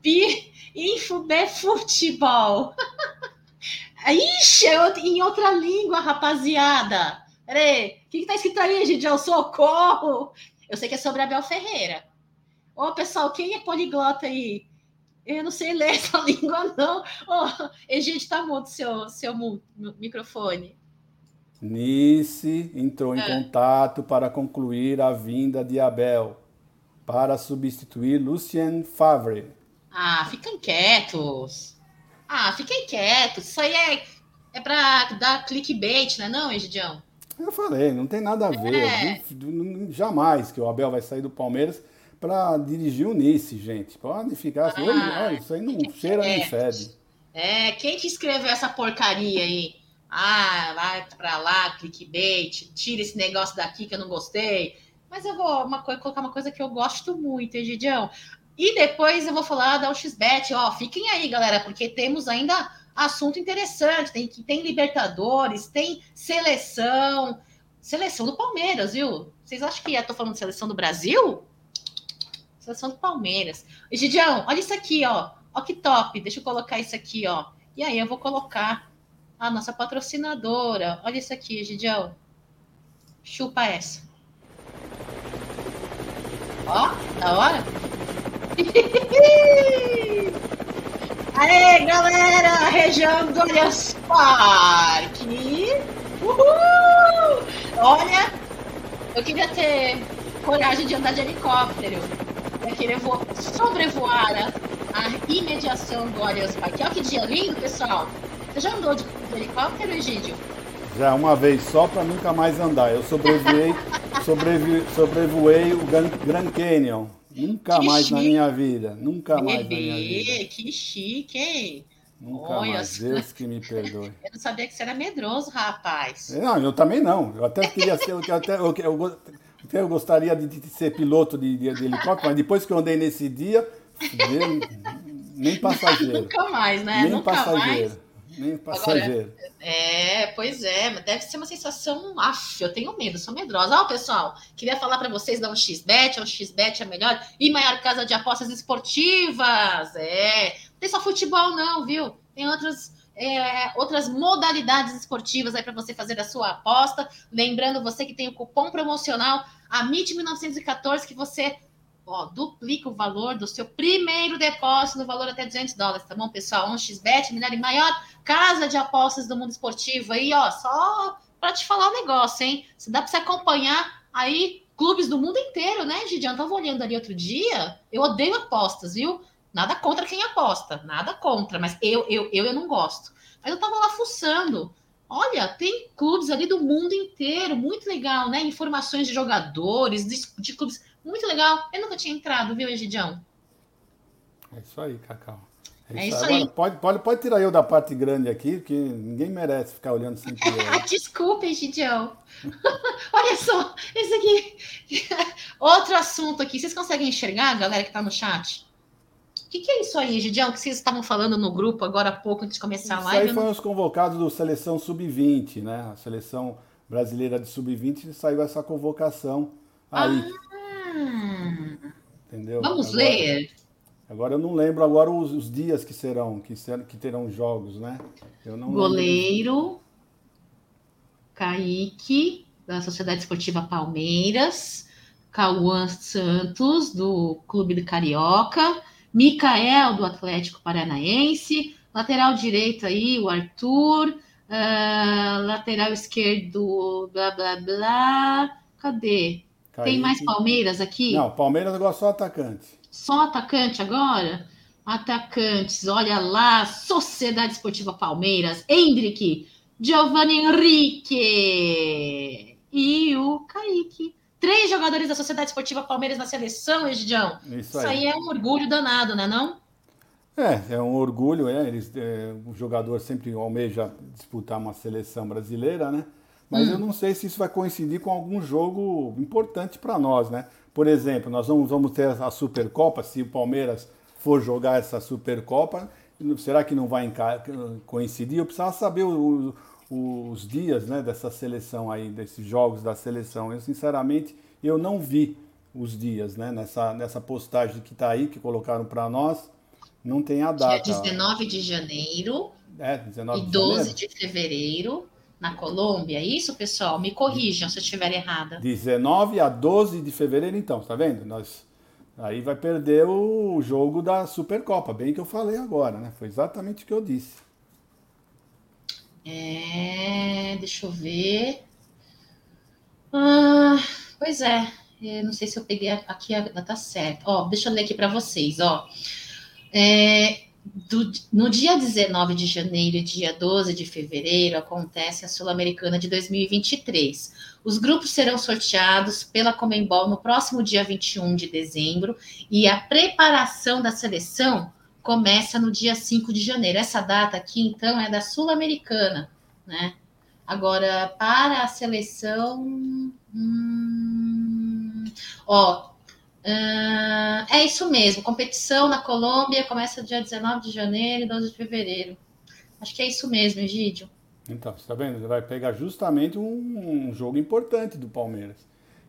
Pi, info de futebol. Ixi, é em outra língua, rapaziada. Peraí, o que, que tá escrito aí, Gidião? Socorro! Eu sei que é sobre Abel Ferreira. Ô, pessoal, quem é poliglota aí? Eu não sei ler essa língua, não. Oh, Egídio, tá mudo seu, seu microfone. Nice entrou em é. contato para concluir a vinda de Abel para substituir Lucien Favre. Ah, fiquem quietos. Ah, fiquem quietos. Isso aí é, é para dar clickbait, né, não, Egidião? Eu falei, não tem nada a ver. É. Jamais que o Abel vai sair do Palmeiras para dirigir o Nice, gente. Pode ficar assim, ah, olha, isso aí não cheira nem fede. É, quem que escreveu essa porcaria aí? Ah, vai para lá, clickbait, tira esse negócio daqui que eu não gostei. Mas eu vou uma coisa, colocar uma coisa que eu gosto muito, Egidião. E depois eu vou falar da UXBet, ó, fiquem aí, galera, porque temos ainda assunto interessante. Tem, tem Libertadores, tem seleção. Seleção do Palmeiras, viu? Vocês acham que eu tô falando de seleção do Brasil? Seleção do Palmeiras. Gidião, olha isso aqui, ó. Ó que top. Deixa eu colocar isso aqui, ó. E aí eu vou colocar a nossa patrocinadora. Olha isso aqui, Gidião. Chupa essa. Ó, da hora. Aê, galera! Região do Allianz Parque. Uhul! Olha, eu queria ter coragem de andar de helicóptero vai querer sobrevoar a, a imediação do Allianz Parque. Olha que dia lindo, pessoal. Você já andou de, de helicóptero, Egídio? Já uma vez só para nunca mais andar. Eu sobrevoei, sobrevi, sobrevoei o Grand Canyon. Nunca que mais chique. na minha vida. Nunca Bebê, mais na minha vida. Que chique, hein? Nunca Olha, mais. Deus que me perdoe. Eu não sabia que você era medroso, rapaz. Não, eu também não. Eu até queria ser. Eu, até, eu, eu, eu gostaria de, de ser piloto de, de, de, helicóptero, mas depois que eu andei nesse dia, nem, nem passageiro. Nunca mais, né? Nem Nunca passageiro. Mais. Nem passageiro. Agora, é, pois é, deve ser uma sensação. Af, eu tenho medo, sou medrosa. Ó, pessoal, queria falar para vocês da um XBet, um XBet é a melhor e maior casa de apostas esportivas. É, não tem só futebol, não, viu? Tem outros é, outras modalidades esportivas aí para você fazer a sua aposta. Lembrando você que tem o cupom promocional AMIT 1914 que você ó, duplica o valor do seu primeiro depósito no valor até 200 dólares, tá bom, pessoal? Um xbet, melhor e maior casa de apostas do mundo esportivo aí, ó, só para te falar o um negócio, hein? Se dá para você acompanhar aí clubes do mundo inteiro, né, Gidian? Eu tava olhando ali outro dia, eu odeio apostas, viu? Nada contra quem aposta, nada contra, mas eu, eu, eu, eu não gosto. Mas eu tava lá fuçando. Olha, tem clubes ali do mundo inteiro, muito legal, né? Informações de jogadores, de, de clubes, muito legal. Eu nunca tinha entrado, viu, Egidião? É isso aí, Cacau. É, é isso, aí. Agora, pode, pode, pode tirar eu da parte grande aqui, porque ninguém merece ficar olhando sempre. Desculpa, Egidião. Olha só, esse aqui. Outro assunto aqui. Vocês conseguem enxergar, galera que está no chat? O que, que, é isso aí, Gidião, que vocês estavam falando no grupo agora há pouco, antes de começar a live? Isso aí foram não... os convocados do Seleção Sub-20, né? A Seleção Brasileira de Sub-20 saiu essa convocação aí. Ah, Entendeu? Vamos agora, ler. Agora eu não lembro agora os, os dias que serão, que, ser, que terão jogos, né? Eu não Goleiro, lembro. Kaique, da Sociedade Esportiva Palmeiras, Cauã Santos, do Clube do Carioca, Micael, do Atlético Paranaense, lateral direito aí, o Arthur, uh, lateral esquerdo, blá, blá, blá, cadê? Kaique. Tem mais Palmeiras aqui? Não, Palmeiras agora só atacante. Só atacante agora? Atacantes, olha lá, Sociedade Esportiva Palmeiras, Hendrick, Giovanni Henrique e o Kaique. Três jogadores da Sociedade Esportiva Palmeiras na seleção, Egidião. Isso, Isso aí. é um orgulho danado, né não? É, é um orgulho, é, eles, é, o jogador sempre almeja disputar uma seleção brasileira, né? mas hum. eu não sei se isso vai coincidir com algum jogo importante para nós, né? Por exemplo, nós vamos, vamos ter a Supercopa, se o Palmeiras for jogar essa Supercopa, será que não vai coincidir? Eu precisava saber o, os dias né, dessa seleção aí, desses jogos da seleção. Eu, sinceramente, eu não vi os dias, né? Nessa, nessa postagem que está aí, que colocaram para nós, não tem a data. Dia 19 de janeiro é, 19 e 12 de, de fevereiro na Colômbia. É isso, pessoal? Me corrijam se eu estiver errada. 19 a 12 de fevereiro, então, tá vendo? Nós aí vai perder o jogo da Supercopa, bem que eu falei agora, né? Foi exatamente o que eu disse. É, deixa eu ver. Ah, pois é, eu não sei se eu peguei aqui a data certa. Ó, deixa eu ler aqui para vocês, ó. É, do, no dia 19 de janeiro e dia 12 de fevereiro acontece a Sul-Americana de 2023. Os grupos serão sorteados pela Comembol no próximo dia 21 de dezembro e a preparação da seleção começa no dia 5 de janeiro. Essa data aqui, então, é da Sul-Americana, né? Agora, para a seleção. Hum, ó, Uh, é isso mesmo, competição na Colômbia começa dia 19 de janeiro e 12 de fevereiro. Acho que é isso mesmo, Egídio. Então, você está vendo? Você vai pegar justamente um, um, jogo importante do Palmeiras,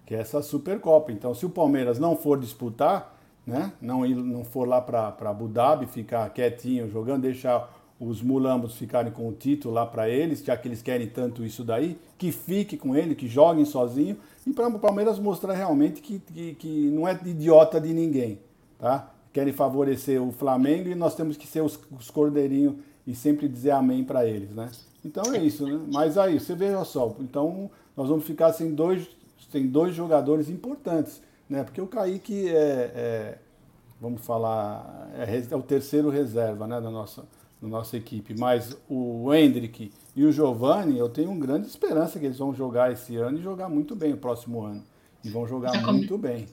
que é essa Supercopa. Então, se o Palmeiras não for disputar, né, não, não for lá para Abu Dhabi, ficar quietinho jogando, deixar os mulambos ficarem com o título lá para eles, já que eles querem tanto isso daí, que fique com ele, que joguem sozinho, e para o Palmeiras mostrar realmente que, que, que, não é idiota de ninguém, tá? Querem favorecer o Flamengo e nós temos que ser os, os cordeirinhos e sempre dizer amém para eles, né? Então é isso, né? Mas aí, você veja só, então nós vamos ficar sem dois, sem dois jogadores importantes, né? Porque o Kaique é, é vamos falar, é, é o terceiro reserva, né, da nossa na nossa equipe, mas o Hendrick e o Giovanni, eu tenho grande esperança que eles vão jogar esse ano e jogar muito bem o próximo ano. E vão jogar já muito come... bem.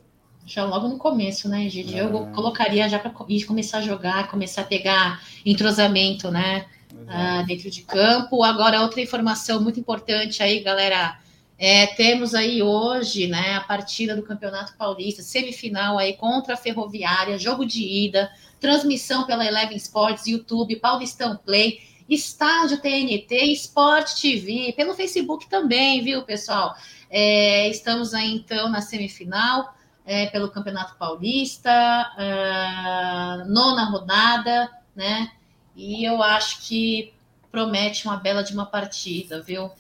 Já logo no começo, né, Gigi? É... Eu colocaria já para começar a jogar, começar a pegar entrosamento, né? Ah, dentro de campo. Agora, outra informação muito importante aí, galera. É, temos aí hoje, né, a partida do Campeonato Paulista, semifinal aí contra a Ferroviária, jogo de ida transmissão pela Eleven Sports, YouTube, Paulistão Play, Estádio TNT, Sport TV, pelo Facebook também, viu, pessoal? É, estamos aí, então, na semifinal é, pelo Campeonato Paulista, uh, nona rodada, né? E eu acho que promete uma bela de uma partida, viu?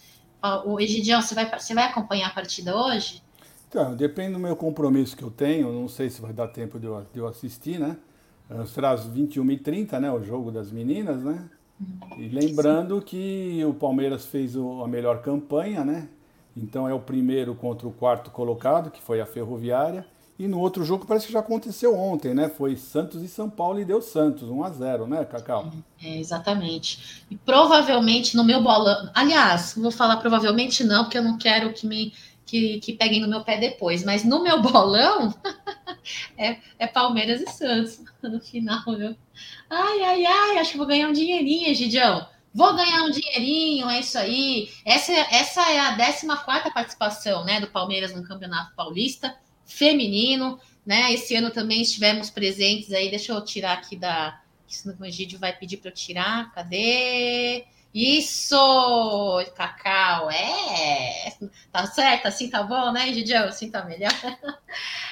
O Egidião, você vai, você vai acompanhar a partida hoje? Então, depende do meu compromisso que eu tenho, não sei se vai dar tempo de eu, de eu assistir, né? será às 21h30, né? O jogo das meninas, né? E lembrando que o Palmeiras fez a melhor campanha, né? Então é o primeiro contra o quarto colocado, que foi a Ferroviária. E no outro jogo parece que já aconteceu ontem, né? Foi Santos e São Paulo e deu Santos, 1 a 0 né, Cacau? É, exatamente. E provavelmente no meu bolão. Aliás, vou falar provavelmente não, porque eu não quero que me que, que peguem no meu pé depois. Mas no meu bolão é, é Palmeiras e Santos no final, viu? Ai, ai, ai, acho que vou ganhar um dinheirinho, Gidião. Vou ganhar um dinheirinho, é isso aí. Essa, essa é a 14 participação né, do Palmeiras no Campeonato Paulista Feminino. Né? Esse ano também estivemos presentes aí. Deixa eu tirar aqui da. Isso o Egídio vai pedir para eu tirar. Cadê? Isso, Cacau, é. Tá certo, assim tá bom, né, Gidião? Assim tá melhor.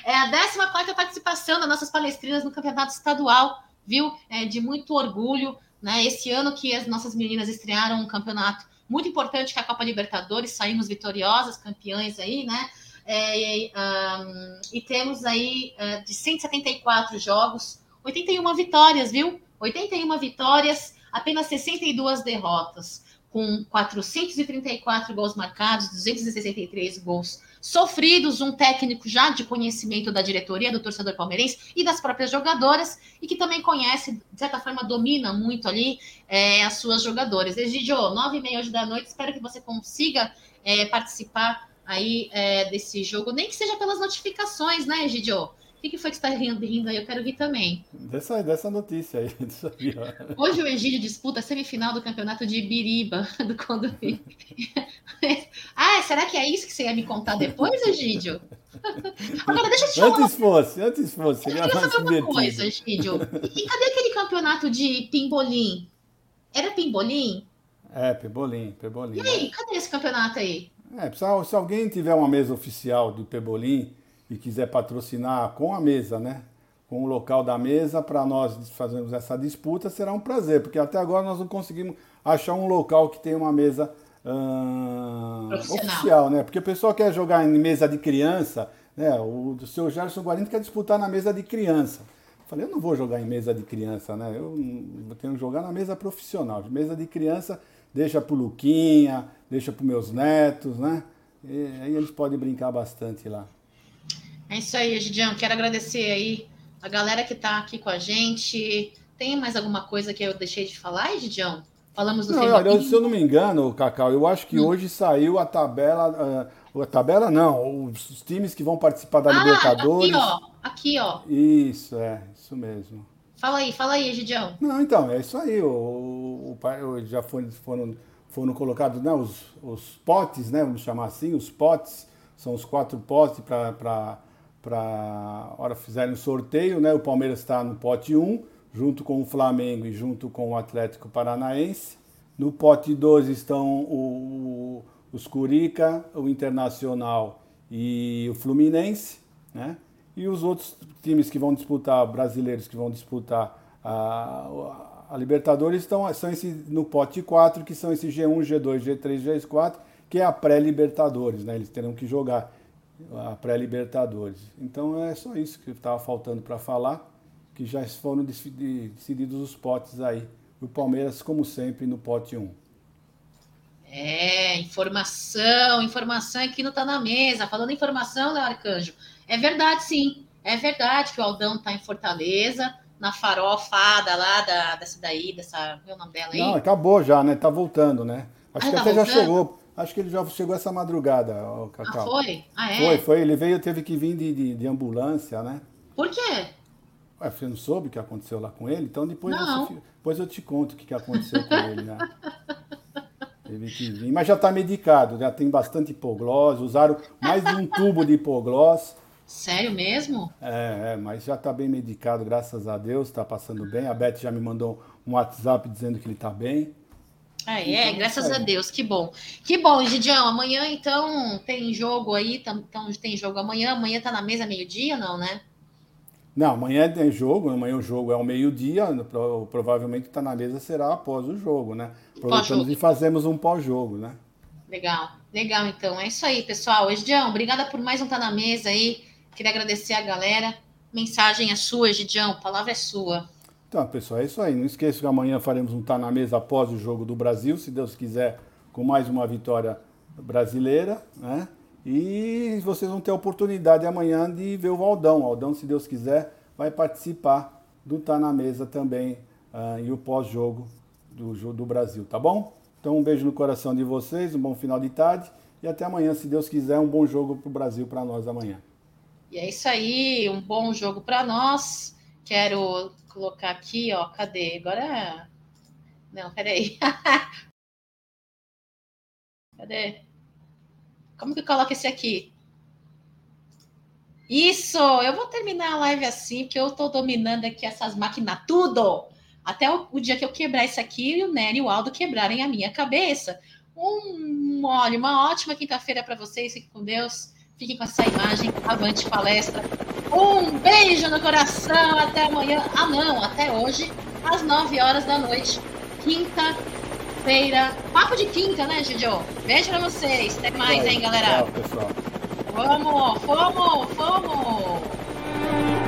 É a 14 participação das nossas palestrinas no campeonato estadual, viu? É de muito orgulho, né? Esse ano que as nossas meninas estrearam um campeonato muito importante, que é a Copa Libertadores, saímos vitoriosas, campeãs aí, né? É, um, e temos aí uh, de 174 jogos, 81 vitórias, viu? 81 vitórias apenas 62 derrotas, com 434 gols marcados, 263 gols sofridos, um técnico já de conhecimento da diretoria, do torcedor palmeirense e das próprias jogadoras, e que também conhece, de certa forma, domina muito ali é, as suas jogadoras. Egidio, nove e meia hoje da noite, espero que você consiga é, participar aí é, desse jogo, nem que seja pelas notificações, né, Egidio? que, que foi que você está rindo, rindo aí? Eu quero rir também. Dessa, dessa notícia aí. aí Hoje o Egídio disputa a semifinal do campeonato de Ibiriba, do condomínio. ah, será que é isso que você ia me contar depois, Egídio? Agora, deixa eu te falar. Antes fosse, antes fosse. Eu queria saber uma coisa, Egídio. E cadê aquele campeonato de pimbolim? Era pimbolim? É, pebolim, pebolim. E aí, cadê esse campeonato aí? É, se alguém tiver uma mesa oficial de pebolim e quiser patrocinar com a mesa, né? Com o local da mesa, para nós fazermos essa disputa, será um prazer, porque até agora nós não conseguimos achar um local que tenha uma mesa uh, oficial, né? Porque o pessoal quer jogar em mesa de criança, né? O, o seu Gerson Guarino quer disputar na mesa de criança. Falei, eu não vou jogar em mesa de criança, né? Eu, tenho que jogar na mesa profissional. De mesa de criança, deixa pro Luquinha, deixa para meus netos, né? E aí eles podem brincar bastante lá. É isso aí, Gidião. Quero agradecer aí a galera que está aqui com a gente. Tem mais alguma coisa que eu deixei de falar, Gidião? Falamos do não, olha, Se eu não me engano, Cacau, eu acho que hum. hoje saiu a tabela. Uh, a tabela não, os times que vão participar da ah, Libertadores. Aqui, ó. Aqui, ó. Isso, é, isso mesmo. Fala aí, fala aí, Gidião. Não, então, é isso aí. O, o, o já foram, foram, foram colocados né, os, os potes, né? Vamos chamar assim, os potes. São os quatro potes para para hora fizerem o sorteio, né? O Palmeiras está no pote 1, junto com o Flamengo e junto com o Atlético Paranaense. No pote 2 estão o, os Curica, o Internacional e o Fluminense, né? E os outros times que vão disputar, brasileiros que vão disputar a, a Libertadores, estão, são esse, no pote 4, que são esse G1, G2, G3, G4, que é a pré-Libertadores, né? Eles terão que jogar a pré-Libertadores. Então é só isso que estava faltando para falar, que já foram decididos os potes aí. O Palmeiras, como sempre, no pote 1. É, informação, informação aqui não está na mesa. Falando em informação, Léo Arcanjo, é verdade sim, é verdade que o Aldão está em Fortaleza, na farofada lá da, dessa daí, dessa, qual é nome dela aí? Não, acabou já, né? Tá voltando, né? Acho ah, que tá até voltando? já chegou Acho que ele já chegou essa madrugada, o Cacau. Ah, foi? Ah, é? Foi, foi. Ele veio, teve que vir de, de, de ambulância, né? Por quê? Ué, você não soube o que aconteceu lá com ele? Então depois, você, depois eu te conto o que, que aconteceu com ele, né? Teve que vir. Mas já está medicado, já tem bastante hipoglose. Usaram mais de um tubo de hipoglose. Sério mesmo? É, é mas já está bem medicado, graças a Deus, está passando bem. A Beth já me mandou um WhatsApp dizendo que ele está bem. Ah, é, então, graças é. a Deus, que bom. Que bom, Gidião. Amanhã, então, tem jogo aí, então tem jogo amanhã. Amanhã tá na mesa meio-dia, não, né? Não, amanhã tem jogo, amanhã o jogo é ao meio-dia, provavelmente tá na mesa será após o jogo, né? Aproveitamos e fazemos um pós-jogo, né? Legal, legal então. É isso aí, pessoal. Egidião, obrigada por mais um Tá na Mesa aí. Queria agradecer a galera. Mensagem é sua, Egidião, a palavra é sua. Então, pessoal, é isso aí. Não esqueça que amanhã faremos um Tá na Mesa após o jogo do Brasil, se Deus quiser, com mais uma vitória brasileira, né? E vocês vão ter a oportunidade amanhã de ver o Valdão. O Aldão, se Deus quiser, vai participar do Tá na Mesa também uh, e o pós-jogo do, do Brasil, tá bom? Então, um beijo no coração de vocês, um bom final de tarde e até amanhã, se Deus quiser, um bom jogo para o Brasil para nós amanhã. E é isso aí, um bom jogo para nós. Quero colocar aqui, ó. Cadê? Agora. Não, peraí. Cadê? Como que coloca esse aqui? Isso! Eu vou terminar a live assim, porque eu tô dominando aqui essas máquinas tudo. Até o, o dia que eu quebrar isso aqui e o Nery e o Aldo quebrarem a minha cabeça. Um, olha, uma ótima quinta-feira para vocês. Fiquem com Deus. Fiquem com essa imagem. Avante palestra. Um beijo no coração. Até amanhã. Ah, não, até hoje, às 9 horas da noite. Quinta-feira. Papo de quinta, né, Gidio? Beijo pra vocês. Até mais, hein, galera. Tchau, pessoal. Vamos, fomos, fomos.